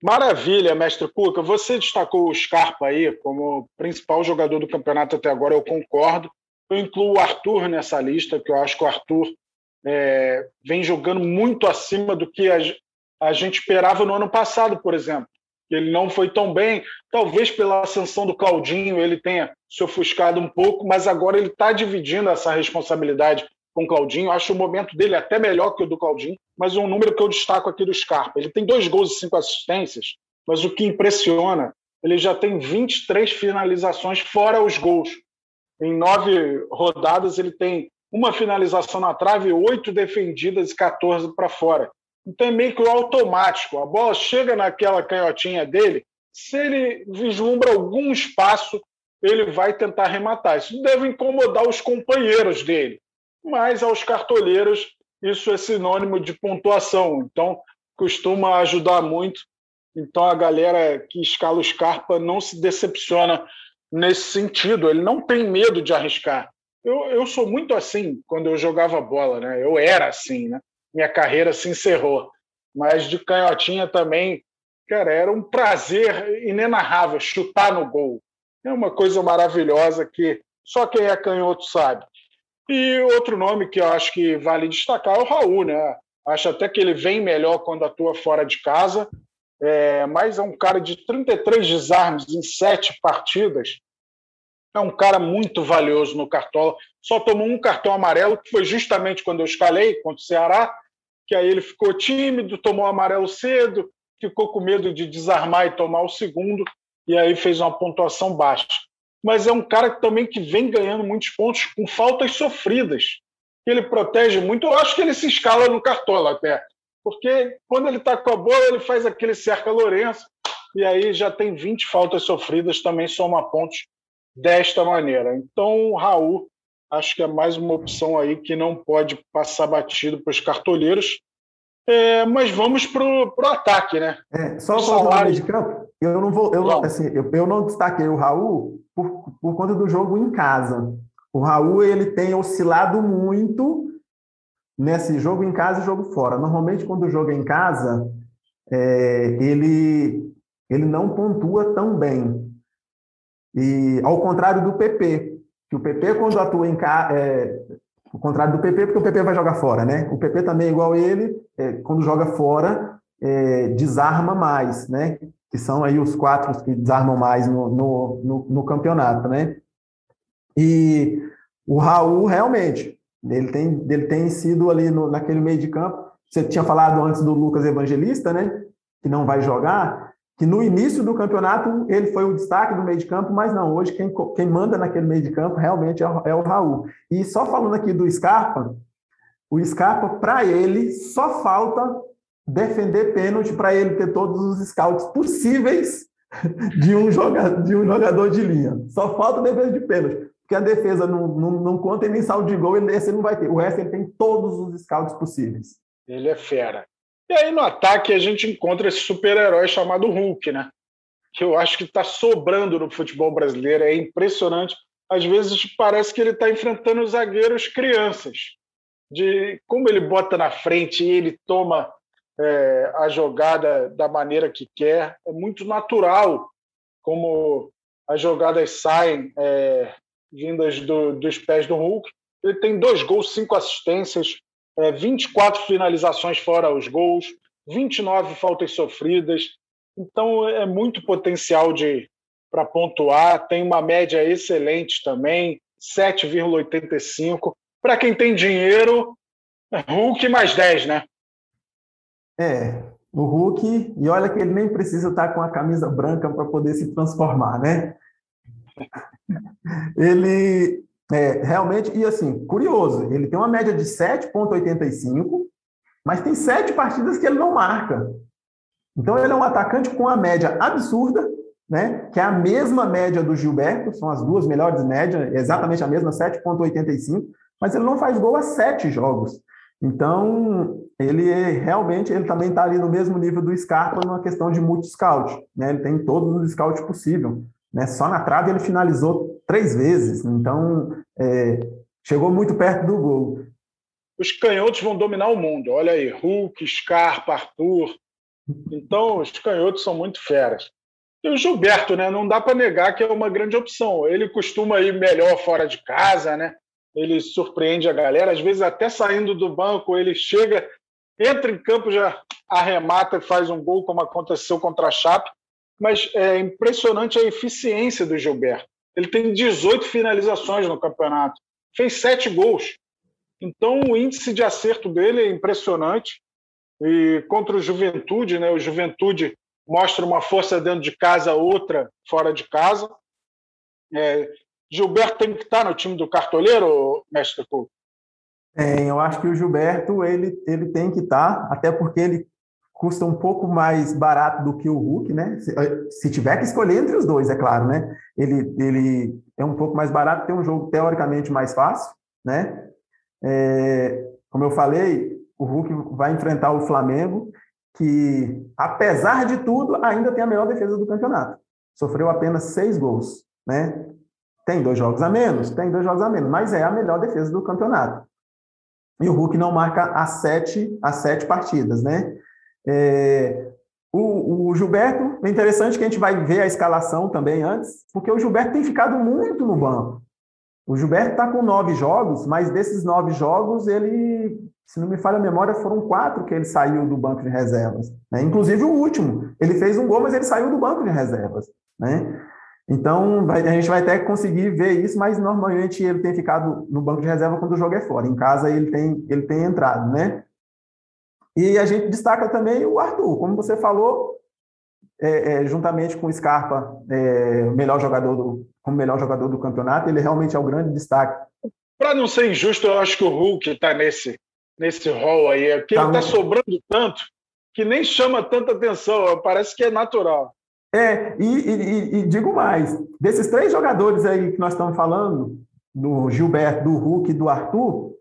Maravilha, mestre Cuca. Você destacou o Scarpa aí como principal jogador do campeonato até agora, eu concordo. Eu incluo o Arthur nessa lista, que eu acho que o Arthur é, vem jogando muito acima do que a, a gente esperava no ano passado, por exemplo. Ele não foi tão bem, talvez pela ascensão do Claudinho ele tenha se ofuscado um pouco, mas agora ele está dividindo essa responsabilidade com o Claudinho. Acho o momento dele até melhor que o do Claudinho, mas um número que eu destaco aqui do Scarpa. Ele tem dois gols e cinco assistências, mas o que impressiona, ele já tem 23 finalizações fora os gols. Em nove rodadas, ele tem uma finalização na trave, oito defendidas e 14 para fora. Então é meio que automático. A bola chega naquela canhotinha dele, se ele vislumbra algum espaço, ele vai tentar rematar. Isso deve incomodar os companheiros dele, mas aos cartoleiros isso é sinônimo de pontuação, então costuma ajudar muito. Então a galera que escala o Scarpa não se decepciona nesse sentido, ele não tem medo de arriscar. Eu, eu sou muito assim quando eu jogava bola, né? Eu era assim, né? minha carreira se encerrou. Mas de canhotinha também, cara, era um prazer inenarrável chutar no gol. É uma coisa maravilhosa que só quem é canhoto sabe. E outro nome que eu acho que vale destacar é o Raul, né? Acho até que ele vem melhor quando atua fora de casa, é, mas é um cara de 33 desarmes em sete partidas. É um cara muito valioso no Cartola. Só tomou um cartão amarelo, que foi justamente quando eu escalei contra o Ceará, que aí ele ficou tímido, tomou amarelo cedo, ficou com medo de desarmar e tomar o segundo, e aí fez uma pontuação baixa. Mas é um cara que também que vem ganhando muitos pontos com faltas sofridas. Ele protege muito. Eu acho que ele se escala no cartola até. Porque quando ele está com a bola, ele faz aquele cerca Lourenço, e aí já tem 20 faltas sofridas, também soma pontos desta maneira. Então, o Raul, acho que é mais uma opção aí que não pode passar batido para os cartoleiros. É, mas vamos para o ataque, né? É, só falar de campo, eu não vou, eu, assim, eu, eu, não destaquei o Raul por, por conta do jogo em casa. O Raul ele tem oscilado muito nesse jogo em casa e jogo fora. Normalmente, quando o jogo é em casa, é, ele, ele não pontua tão bem. E ao contrário do PP, que o PP quando atua em casa, é, o contrário do PP, porque o PP vai jogar fora, né? O PP também é igual ele, é, quando joga fora, é, desarma mais, né? Que são aí os quatro que desarmam mais no, no, no, no campeonato, né? E o Raul, realmente, ele tem, ele tem sido ali no, naquele meio de campo. Você tinha falado antes do Lucas Evangelista, né? Que não vai jogar que no início do campeonato ele foi o destaque do meio de campo, mas não, hoje quem, quem manda naquele meio de campo realmente é o, é o Raul. E só falando aqui do Scarpa, o Scarpa, para ele, só falta defender pênalti para ele ter todos os scouts possíveis de um, jogador, de um jogador de linha. Só falta defesa de pênalti. Porque a defesa não, não, não conta nem saldo de gol, esse ele não vai ter. O resto ele tem todos os scouts possíveis. Ele é fera. E aí no ataque a gente encontra esse super-herói chamado Hulk, né? Que eu acho que está sobrando no futebol brasileiro, é impressionante. Às vezes parece que ele está enfrentando os zagueiros crianças, de como ele bota na frente e ele toma é, a jogada da maneira que quer. É muito natural como as jogadas saem é, vindas do, dos pés do Hulk. Ele tem dois gols, cinco assistências, é, 24 finalizações fora os gols, 29 faltas sofridas. Então é muito potencial de para pontuar, tem uma média excelente também, 7,85. Para quem tem dinheiro, Hulk mais 10, né? É, o Hulk, e olha que ele nem precisa estar com a camisa branca para poder se transformar, né? Ele é, realmente, e assim, curioso, ele tem uma média de 7,85, mas tem sete partidas que ele não marca. Então, ele é um atacante com uma média absurda, né? que é a mesma média do Gilberto, são as duas melhores médias, exatamente a mesma, 7,85, mas ele não faz gol há sete jogos. Então, ele é, realmente ele também está ali no mesmo nível do Scarpa numa questão de multi-scout. Né? Ele tem todos os scouts possíveis. Né? Só na trave ele finalizou três vezes, então é, chegou muito perto do gol. Os canhotos vão dominar o mundo. Olha aí, Hulk, Scarpa, Arthur. Então, os canhotos são muito feras. E o Gilberto, né? Não dá para negar que é uma grande opção. Ele costuma ir melhor fora de casa, né? Ele surpreende a galera. Às vezes, até saindo do banco, ele chega, entra em campo, já arremata e faz um gol, como aconteceu contra a Chape mas é impressionante a eficiência do Gilberto. Ele tem 18 finalizações no campeonato, fez sete gols. Então o índice de acerto dele é impressionante. E contra o Juventude, né? O Juventude mostra uma força dentro de casa, outra fora de casa. É, Gilberto tem que estar no time do cartoleiro, mestre Couto? É, eu acho que o Gilberto ele, ele tem que estar, até porque ele custa um pouco mais barato do que o Hulk, né? Se, eh, se, tiver que escolher entre os dois, é claro, né? Ele, ele é um pouco mais barato, tem um jogo teoricamente mais fácil, né? É, como eu falei, o Hulk vai enfrentar o Flamengo, que, apesar de tudo, ainda tem a melhor defesa do campeonato. Sofreu apenas seis gols, né? Tem dois jogos a menos, tem dois jogos a menos, mas é a melhor defesa do campeonato. e o Hulk não marca há sete, há sete partidas, né? É, o, o, Gilberto, é interessante que a gente vai ver a escalação também antes, porque o Gilberto tem ficado muito no banco. O Gilberto está com nove jogos, mas desses nove jogos, ele, se não me falha a memória, foram quatro que ele saiu do banco de reservas. Né? Inclusive o último. Ele fez um gol, mas ele saiu do banco de reservas. Né? Então, a gente vai até conseguir ver isso, mas normalmente ele tem ficado no banco de reserva quando o jogo é fora. Em casa ele tem, ele tem entrado, né? E a gente destaca também o Arthur, como você falou, é, é, juntamente com o Scarpa, é, melhor jogador do, como melhor jogador do campeonato, ele realmente é o grande destaque. Para não ser injusto, eu acho que o Hulk está nesse, nesse rol aí, porque tá ele está sobrando tanto que nem chama tanta atenção, parece que é natural. É, e, e, e, digo mais, desses três jogadores aí que nós estamos falando, do Gilberto, do Hulk e do Arthur,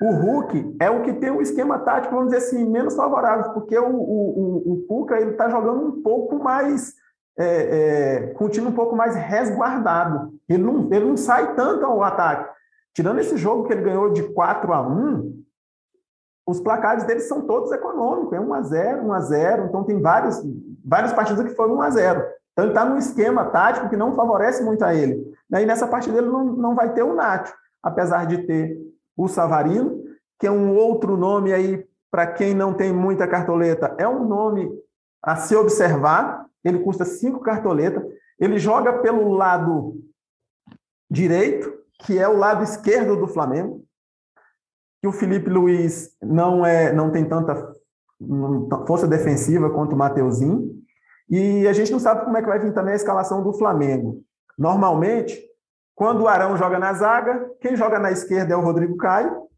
o Hulk é o que tem um esquema tático, vamos dizer assim, menos favorável, porque o, o, o, Cuca está jogando um pouco mais, é, é, com o time um pouco mais resguardado. Ele não, ele não sai tanto ao ataque. Tirando esse jogo que ele ganhou de 4 a 1 os placares deles são todos econômicos, é 1 a 0 1 a 0 então tem vários, várias partidas que foram 1 a 0 Então ele está num esquema tático que não favorece muito a ele. E nessa partida ele não, não vai ter o Nacho, apesar de ter o Savarino, que é um outro nome aí, para quem não tem muita cartoleta, é um nome a se observar. Ele custa cinco cartoletas. Ele joga pelo lado direito, que é o lado esquerdo do Flamengo. Que o Felipe Luiz não é, não tem tanta força defensiva quanto o Mateuzinho. E a gente não sabe como é que vai vir também a escalação do Flamengo. Normalmente, quando o Arão joga na zaga, quem joga na esquerda é o Rodrigo Caio,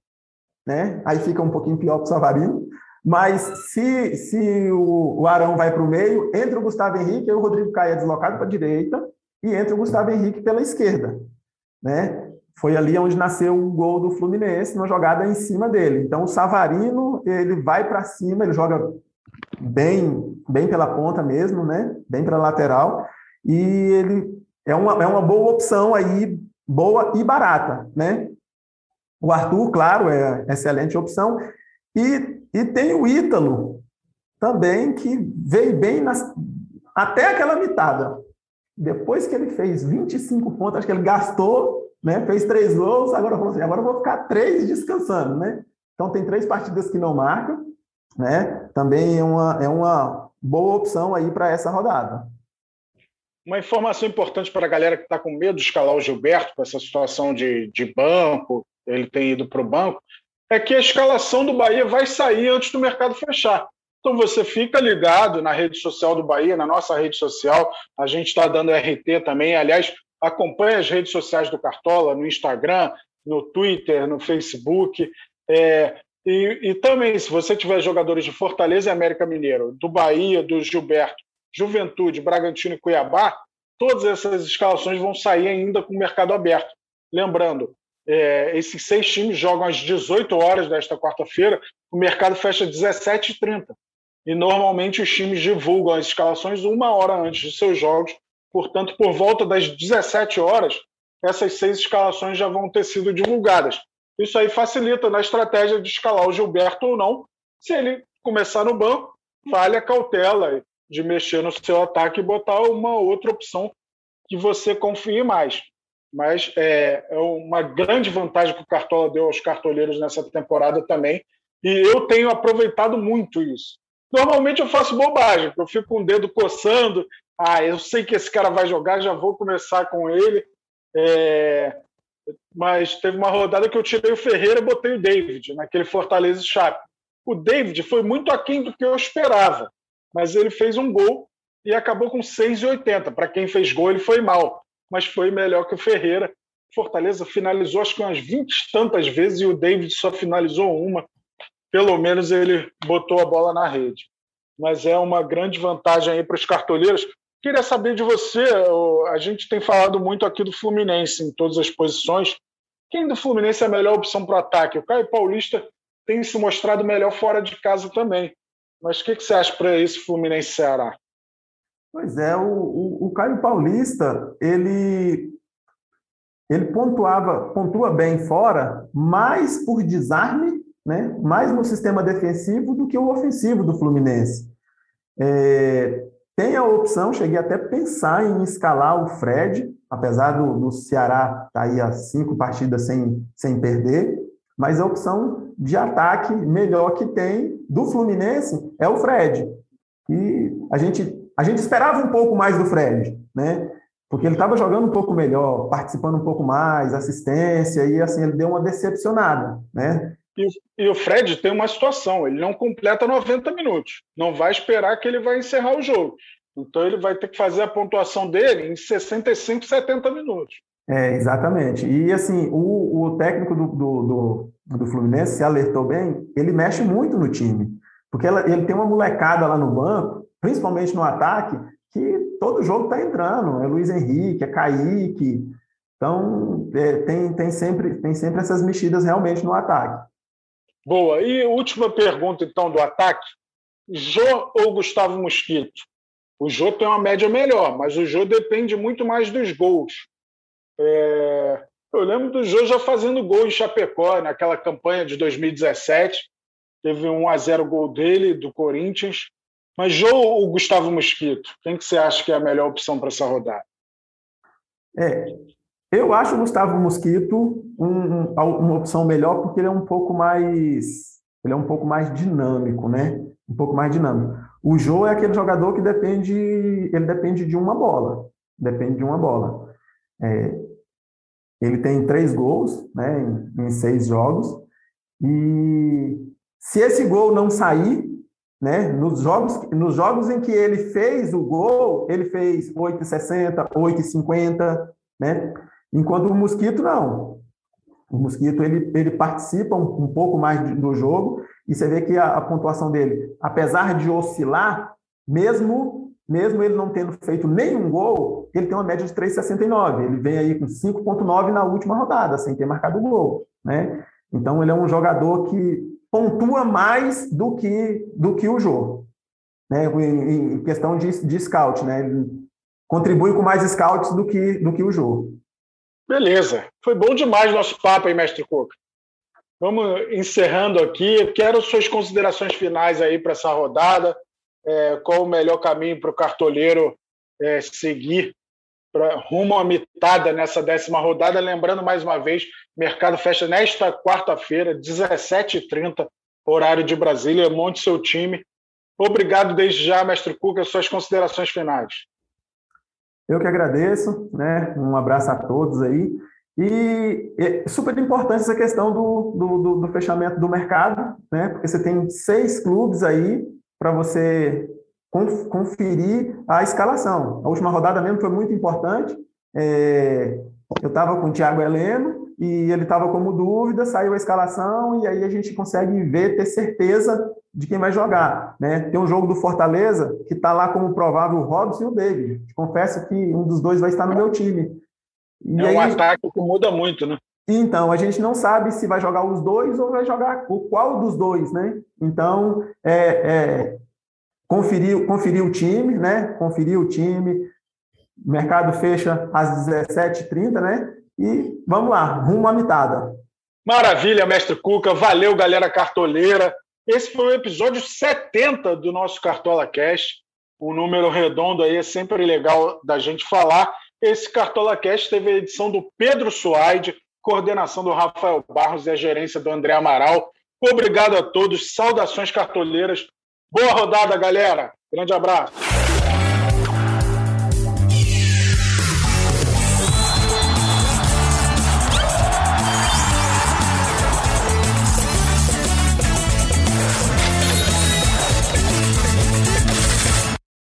né? Aí fica um pouquinho pior para o Savarino. Mas se, se o, Arão vai para o meio, entra o Gustavo Henrique, aí o Rodrigo Caio é deslocado para a direita e entra o Gustavo Henrique pela esquerda, né? Foi ali onde nasceu o gol do Fluminense, uma jogada em cima dele. Então o Savarino, ele vai para cima, ele joga bem, bem pela ponta mesmo, né? Bem para lateral e ele é uma, é uma boa opção aí, boa e barata, né? O Arthur, claro, é excelente opção. E, e tem o Ítalo também, que veio bem nas, até aquela mitada. Depois que ele fez 25 pontos, acho que ele gastou, né? fez três gols, agora falou assim, agora eu vou ficar três descansando. Né? Então tem três partidas que não marcam, né? também é uma, é uma boa opção aí para essa rodada. Uma informação importante para a galera que está com medo de escalar o Gilberto, com essa situação de, de banco, ele tem ido para o banco, é que a escalação do Bahia vai sair antes do mercado fechar. Então você fica ligado na rede social do Bahia, na nossa rede social, a gente está dando RT também. Aliás, acompanhe as redes sociais do Cartola, no Instagram, no Twitter, no Facebook. É, e, e, também, se você tiver jogadores de Fortaleza e América Mineiro, do Bahia, do Gilberto, Juventude, Bragantino e Cuiabá, todas essas escalações vão sair ainda com o mercado aberto. Lembrando, é, esses seis times jogam às 18 horas desta quarta-feira, o mercado fecha às 17h30. E normalmente os times divulgam as escalações uma hora antes de seus jogos, portanto, por volta das 17 horas, essas seis escalações já vão ter sido divulgadas. Isso aí facilita na estratégia de escalar o Gilberto ou não. Se ele começar no banco, vale a cautela de mexer no seu ataque e botar uma outra opção que você confie mais. Mas é, é uma grande vantagem que o Cartola deu aos cartoleiros nessa temporada também. E eu tenho aproveitado muito isso. Normalmente eu faço bobagem, eu fico com o dedo coçando. Ah, eu sei que esse cara vai jogar, já vou começar com ele. É... Mas teve uma rodada que eu tirei o Ferreira e botei o David, naquele Fortaleza Chape. O David foi muito aquém do que eu esperava mas ele fez um gol e acabou com 6,80. Para quem fez gol, ele foi mal, mas foi melhor que o Ferreira. Fortaleza finalizou acho que umas 20 tantas vezes e o David só finalizou uma. Pelo menos ele botou a bola na rede. Mas é uma grande vantagem aí para os cartoleiros. Queria saber de você, a gente tem falado muito aqui do Fluminense em todas as posições. Quem do Fluminense é a melhor opção para o ataque? O Caio Paulista tem se mostrado melhor fora de casa também. Mas o que, que você acha para esse Fluminense Ceará? Pois é, o, o, o, Caio Paulista, ele, ele pontuava, pontua bem fora, mais por desarme né, mais no sistema defensivo do que o ofensivo do Fluminense. É, tem a opção, cheguei até a pensar em escalar o Fred, apesar do, do Ceará estar tá aí a cinco partidas sem, sem perder, mas a opção de ataque melhor que tem do Fluminense é o Fred. E a gente, a gente esperava um pouco mais do Fred, né? Porque ele estava jogando um pouco melhor, participando um pouco mais, assistência, e assim, ele deu uma decepcionada, né? E, e, o Fred tem uma situação, ele não completa 90 minutos. Não vai esperar que ele vai encerrar o jogo. Então ele vai ter que fazer a pontuação dele em 65, 70 minutos. É, exatamente. E assim, o, o técnico do, do, do, do, Fluminense se alertou bem, ele mexe muito no time. Porque ela, ele tem uma molecada lá no banco, principalmente no ataque, que todo jogo está entrando. É Luiz Henrique, é Kaique. Então, é, tem, tem, sempre, tem sempre essas mexidas realmente no ataque. Boa. E última pergunta, então, do ataque. Jô ou Gustavo Mosquito? O Jô tem uma média melhor, mas o Jô depende muito mais dos gols. É... Eu lembro do Jô já fazendo gol em Chapecó, naquela campanha de 2017. Teve um a 0 gol dele, do Corinthians. Mas Jô ou Gustavo Mosquito? Quem que você acha que é a melhor opção para essa rodada? É, eu acho o Gustavo Mosquito um, uma opção melhor porque ele é um pouco mais ele é um pouco mais dinâmico, né? Um pouco mais dinâmico. O Jô é aquele jogador que depende ele depende de uma bola, depende de uma bola. É, ele tem três gols, né? Em, em seis jogos e se esse gol não sair, né? Nos jogos, nos jogos em que ele fez o gol, ele fez 8,60, 8,50, né? Enquanto o Mosquito não. O Mosquito ele, ele participa um, um pouco mais do jogo e você vê que a, a, pontuação dele, apesar de oscilar, mesmo mesmo ele não tendo feito nenhum gol, ele tem uma média de 3,69. Ele vem aí com 5,9 na última rodada, sem ter marcado gol, né? Então ele é um jogador que pontua mais do que, do que o jogo, né? em, em questão de, de scout. Né? Ele contribui com mais scouts do que, do que o jogo. Beleza. Foi bom demais nosso papo aí, mestre Coca. Vamos encerrando aqui. Quero suas considerações finais aí para essa rodada. É, qual o melhor caminho para o cartoleiro é, seguir pra, rumo à mitada nessa décima rodada. Lembrando mais uma vez, mercado fecha nesta quarta-feira, 17h30, horário de Brasília. Monte seu time. Obrigado desde já, mestre Cuca, suas considerações finais. Eu que agradeço, né? Um abraço a todos aí. E é super importante essa questão do, do, do fechamento do mercado, né? Porque você tem seis clubes aí para você conferir a escalação. A última rodada mesmo foi muito importante. É, eu estava com o Thiago Heleno e ele estava como dúvida, saiu a escalação e aí a gente consegue ver, ter certeza de quem vai jogar. Né? Tem um jogo do Fortaleza que está lá como provável o Robson e o David. Confesso que um dos dois vai estar no meu time. E é um aí, ataque que muda muito, né? Então, a gente não sabe se vai jogar os dois ou vai jogar o qual dos dois, né? Então, é, é conferir, conferir o time, né? Conferir o time. O mercado fecha às 17h30, né? E vamos lá, rumo à mitada. Maravilha, mestre Cuca. Valeu, galera cartoleira. Esse foi o episódio 70 do nosso Cartola Cash. Um número redondo aí é sempre legal da gente falar. Esse Cartola Cash teve a edição do Pedro Suaide, coordenação do Rafael Barros e a gerência do André Amaral. Obrigado a todos. Saudações cartoleiras. Boa rodada, galera. Grande abraço.